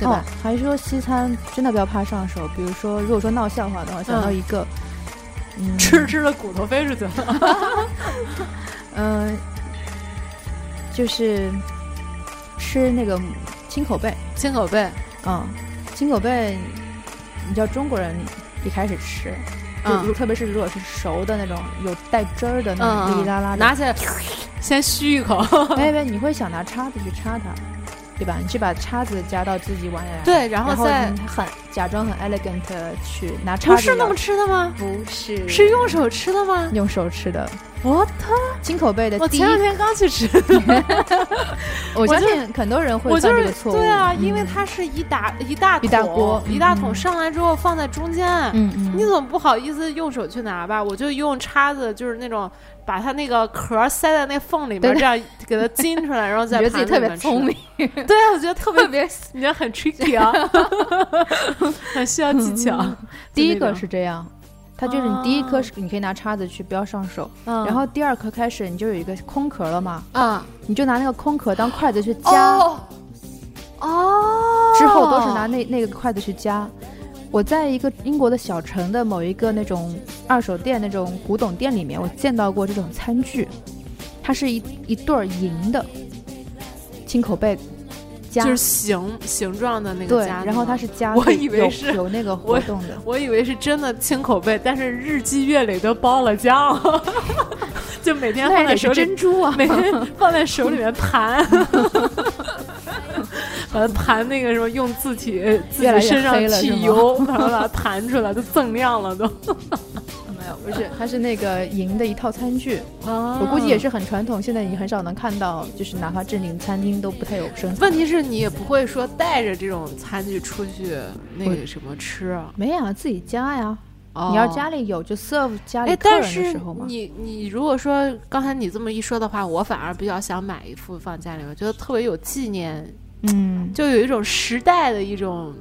对吧？哦，还说西餐真的不要怕上手，比如说，如果说闹笑话的话，想到嗯。一个，嗯，吃吃的骨头飞出去了。嗯、<laughs> 就是吃那个青口贝，青口贝，嗯，青口贝，你知道中国人一开始吃，就特别是如果是熟的那种有带汁儿的那种嗯哩哩啦啦，拿起来先吸一口。<laughs> 没没，你会想拿叉子去叉它，对吧？你去把叉子夹到自己碗里来，对，然然后再你很假装很 elegant 去拿叉子，不是那么，吃的吗？不是是用手吃的吗？用手吃的。我青口贝的第一我前，两天刚去吃，<laughs> 我相就信很多人会犯这个错误。对啊，嗯。因为它是一大一大一大锅。一大桶嗯。上来之后放在中间，嗯嗯，你怎么不好意思用手去拿吧？我就用叉子，就是那种把它那个壳塞在那缝里面，这样给它金出来，<laughs> 然后再你觉得自己特别聪明，对啊，我觉得特别特 <laughs> 别你觉得很 tricky 啊，很需要技巧。第一个是这样，它就是你第一颗是你可以拿叉子去不要上手，嗯。然后第二颗开始你就有一个空壳了嘛，啊你就拿那个空壳当筷子去夹，哦。哦，之后都是拿那那个筷子去夹。我在一个英国的小城的某一个那种二手店那种古董店里面，我见到过这种餐具，它是一一对儿银的青口贝夹，就是形形状的那个然后它是夹，<laughs> 我以为是有那个活动的，我以为是真的清口贝，但是日积月累都包了浆，<laughs> 就每天放在手里，珍珠啊，每天放在手里面盘，把它盘那个什么用自己自己身上黑了是吗体油，把它把它盘出来，都锃亮了都。不是，它是那个银的一套餐具，我我估计也。是很传统，现在你很少能看到，就是哪怕正经餐厅都不太有生产。问题是你也不会说带着这种餐具出去那个什么吃啊？没啊，自己家呀。哦你要家里有就 serve 家里哎，客人的时候嘛。你你如果说刚才你这么一说的话，我反而比较想买一副放家里，我觉得特别有纪念，嗯，就有一种时代的一种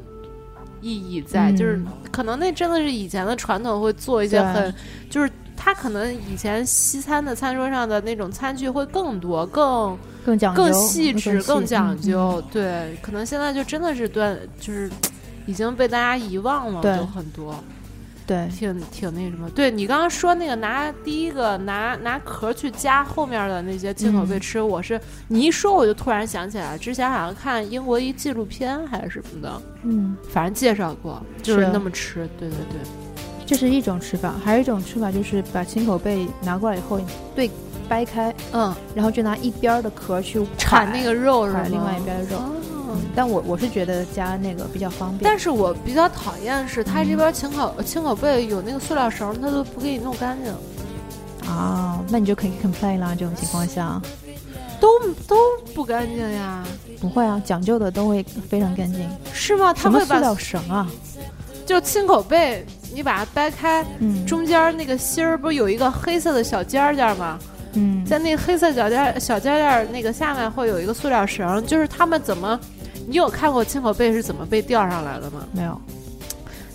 意义在，嗯就是可能那真的是以前的传统会做一些很，就是他可能以前西餐的餐桌上的那种餐具会更多、更更讲究、更细致、更讲嗯究。对，可能现在就真的是断，就是已经被大家遗忘了，对就很多。对，挺挺那什么，对你刚刚说那个拿第一个拿拿壳去夹后面的那些进口贝嗯吃，我是你一说我就突然想起来，之前好像看英国一纪录片还是什么的，嗯，反正介绍过，就是是那么吃，对对对，这是一种吃法，还有一种吃法就是把青口贝拿过来以后，对，掰开，嗯，然后就拿一边儿的壳去铲那个肉是吧？另外一边的肉。哦嗯，但我我是觉得加那个比较方便。但是我比较讨厌是它嗯这边青口青口贝有那个塑料绳，它都不给你弄干净，啊，那你就可以 complain 啦。这种情况下，都都不干净呀，不会啊，讲究的都会非常干净。是吗？它会塑料绳啊？就亲口贝，你把它掰开，嗯，中间那个芯儿不是有一个黑色的小尖儿尖儿吗？嗯，在那个黑色小尖儿小尖儿尖儿那个下面会有一个塑料绳，就是他们怎么，你有看过青口贝是怎么被钓上来的吗？没有。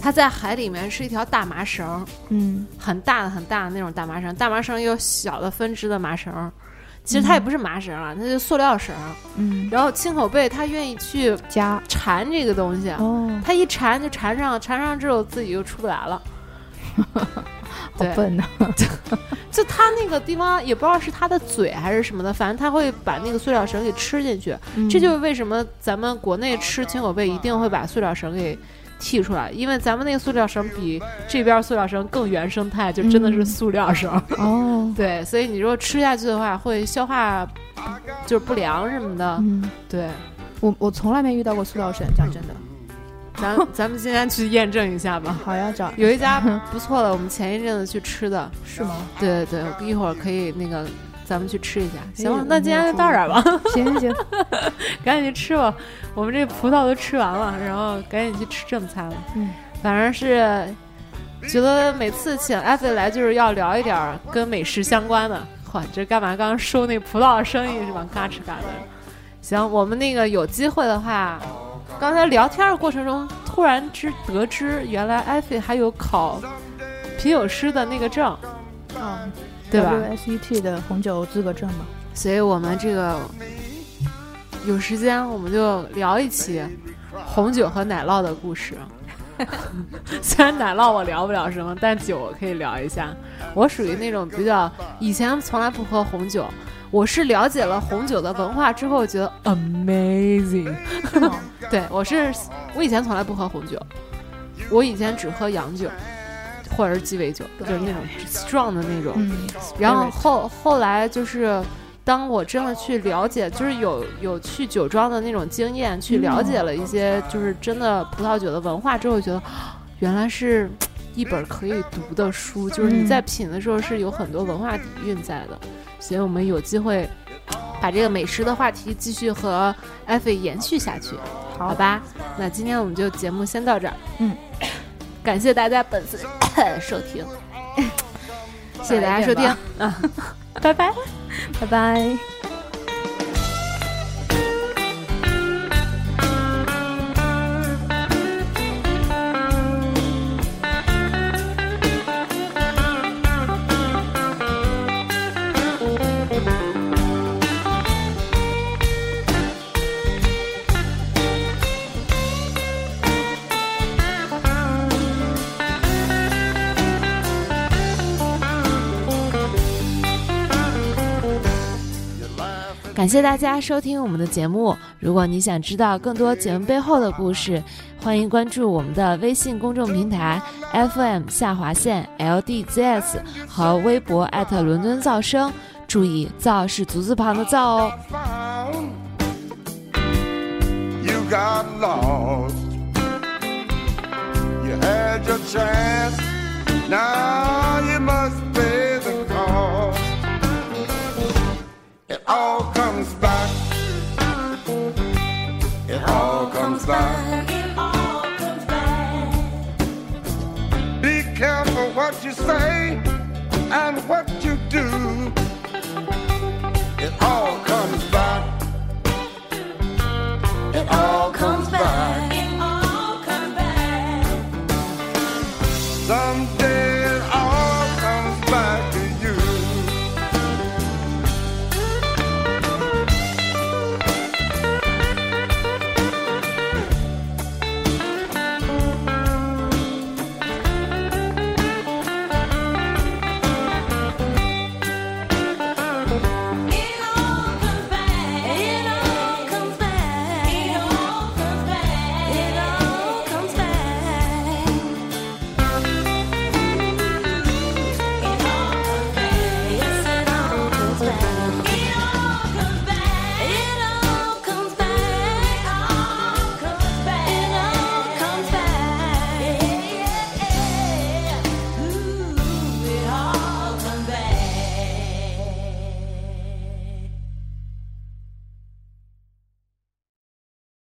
它在海里面是一条大麻绳，嗯很大的很大的那种大麻绳，大麻绳有小的分支的麻绳，其实它也不是麻绳啊，它就是塑料绳。嗯，然后青口贝它愿意去加缠这个东西，哦，它一缠就缠上了，缠上之后自己就出不来了。<laughs> 好笨呐。<laughs> 就他那个地方也不知道是他的嘴还是什么的，反正他会把那个塑料绳给吃进去。嗯这就是为什么咱们国内吃青口贝一定会把塑料绳给剔出来，因为咱们那个塑料绳比这边塑料绳更原生态，就真的是嗯塑料绳。哦，<laughs> 对，所以你如果吃下去的话，会消化就是不良什么的。嗯，对，我我从来没遇到过塑料绳，讲真的。咱咱们今天去验证一下吧。好呀，找有一家不错的，我们前一阵子去吃的。<laughs> 是吗？对对对，一会儿可以那个咱们去吃一下。行那今天就到这儿吧。行行行，<laughs> 赶紧去吃吧，我们这葡萄都吃完了，然后赶紧去吃正餐了。嗯，反正是觉得每次请艾菲来就是要聊一点儿跟美食相关的。嚯，这干嘛？刚刚收那葡萄的生意是吧？嘎吱嘎的。行，我们那个有机会的话，刚才聊天的过程中突然知得知，原来艾菲还有考品酒师的那个证，嗯，对吧？？WSET 的红酒资格证嘛。所以我们这个有时间我们就聊一期红酒和奶酪的故事。<laughs> 虽然奶酪我聊不了什么，但酒我可以聊一下。我属于那种比较以前从来不喝红酒，我是了解了红酒的文化之后觉得 amazing。<laughs> 对我是我以前从来不喝红酒，我以前只喝洋酒或者是鸡尾酒，就是那种 strong 的那种。嗯，然后后后来就是，当我真的去了解，就是有有去酒庄的那种经验，去了解了一些就是真的葡萄酒的文化之后，觉得啊原来是一本可以读的书，就是你在品的时候是有很多文化底蕴在的。所以我们有机会把这个美食的话题继续和艾菲延续下去，好。好吧？那今天我们就节目先到这儿，嗯，感谢大家本次 <coughs> 收听，<coughs> 谢谢大家收听，啊，<laughs> 拜拜。拜拜。感谢大家收听我们的节目。如果你想知道更多节目背后的故事，欢迎关注我们的微信公众平台 FM 下划线 LDZS 和微博艾特伦敦噪声。注意，噪是足字旁的噪哦。It It all comes back. Be careful what you say and what you do. It all comes back. It all comes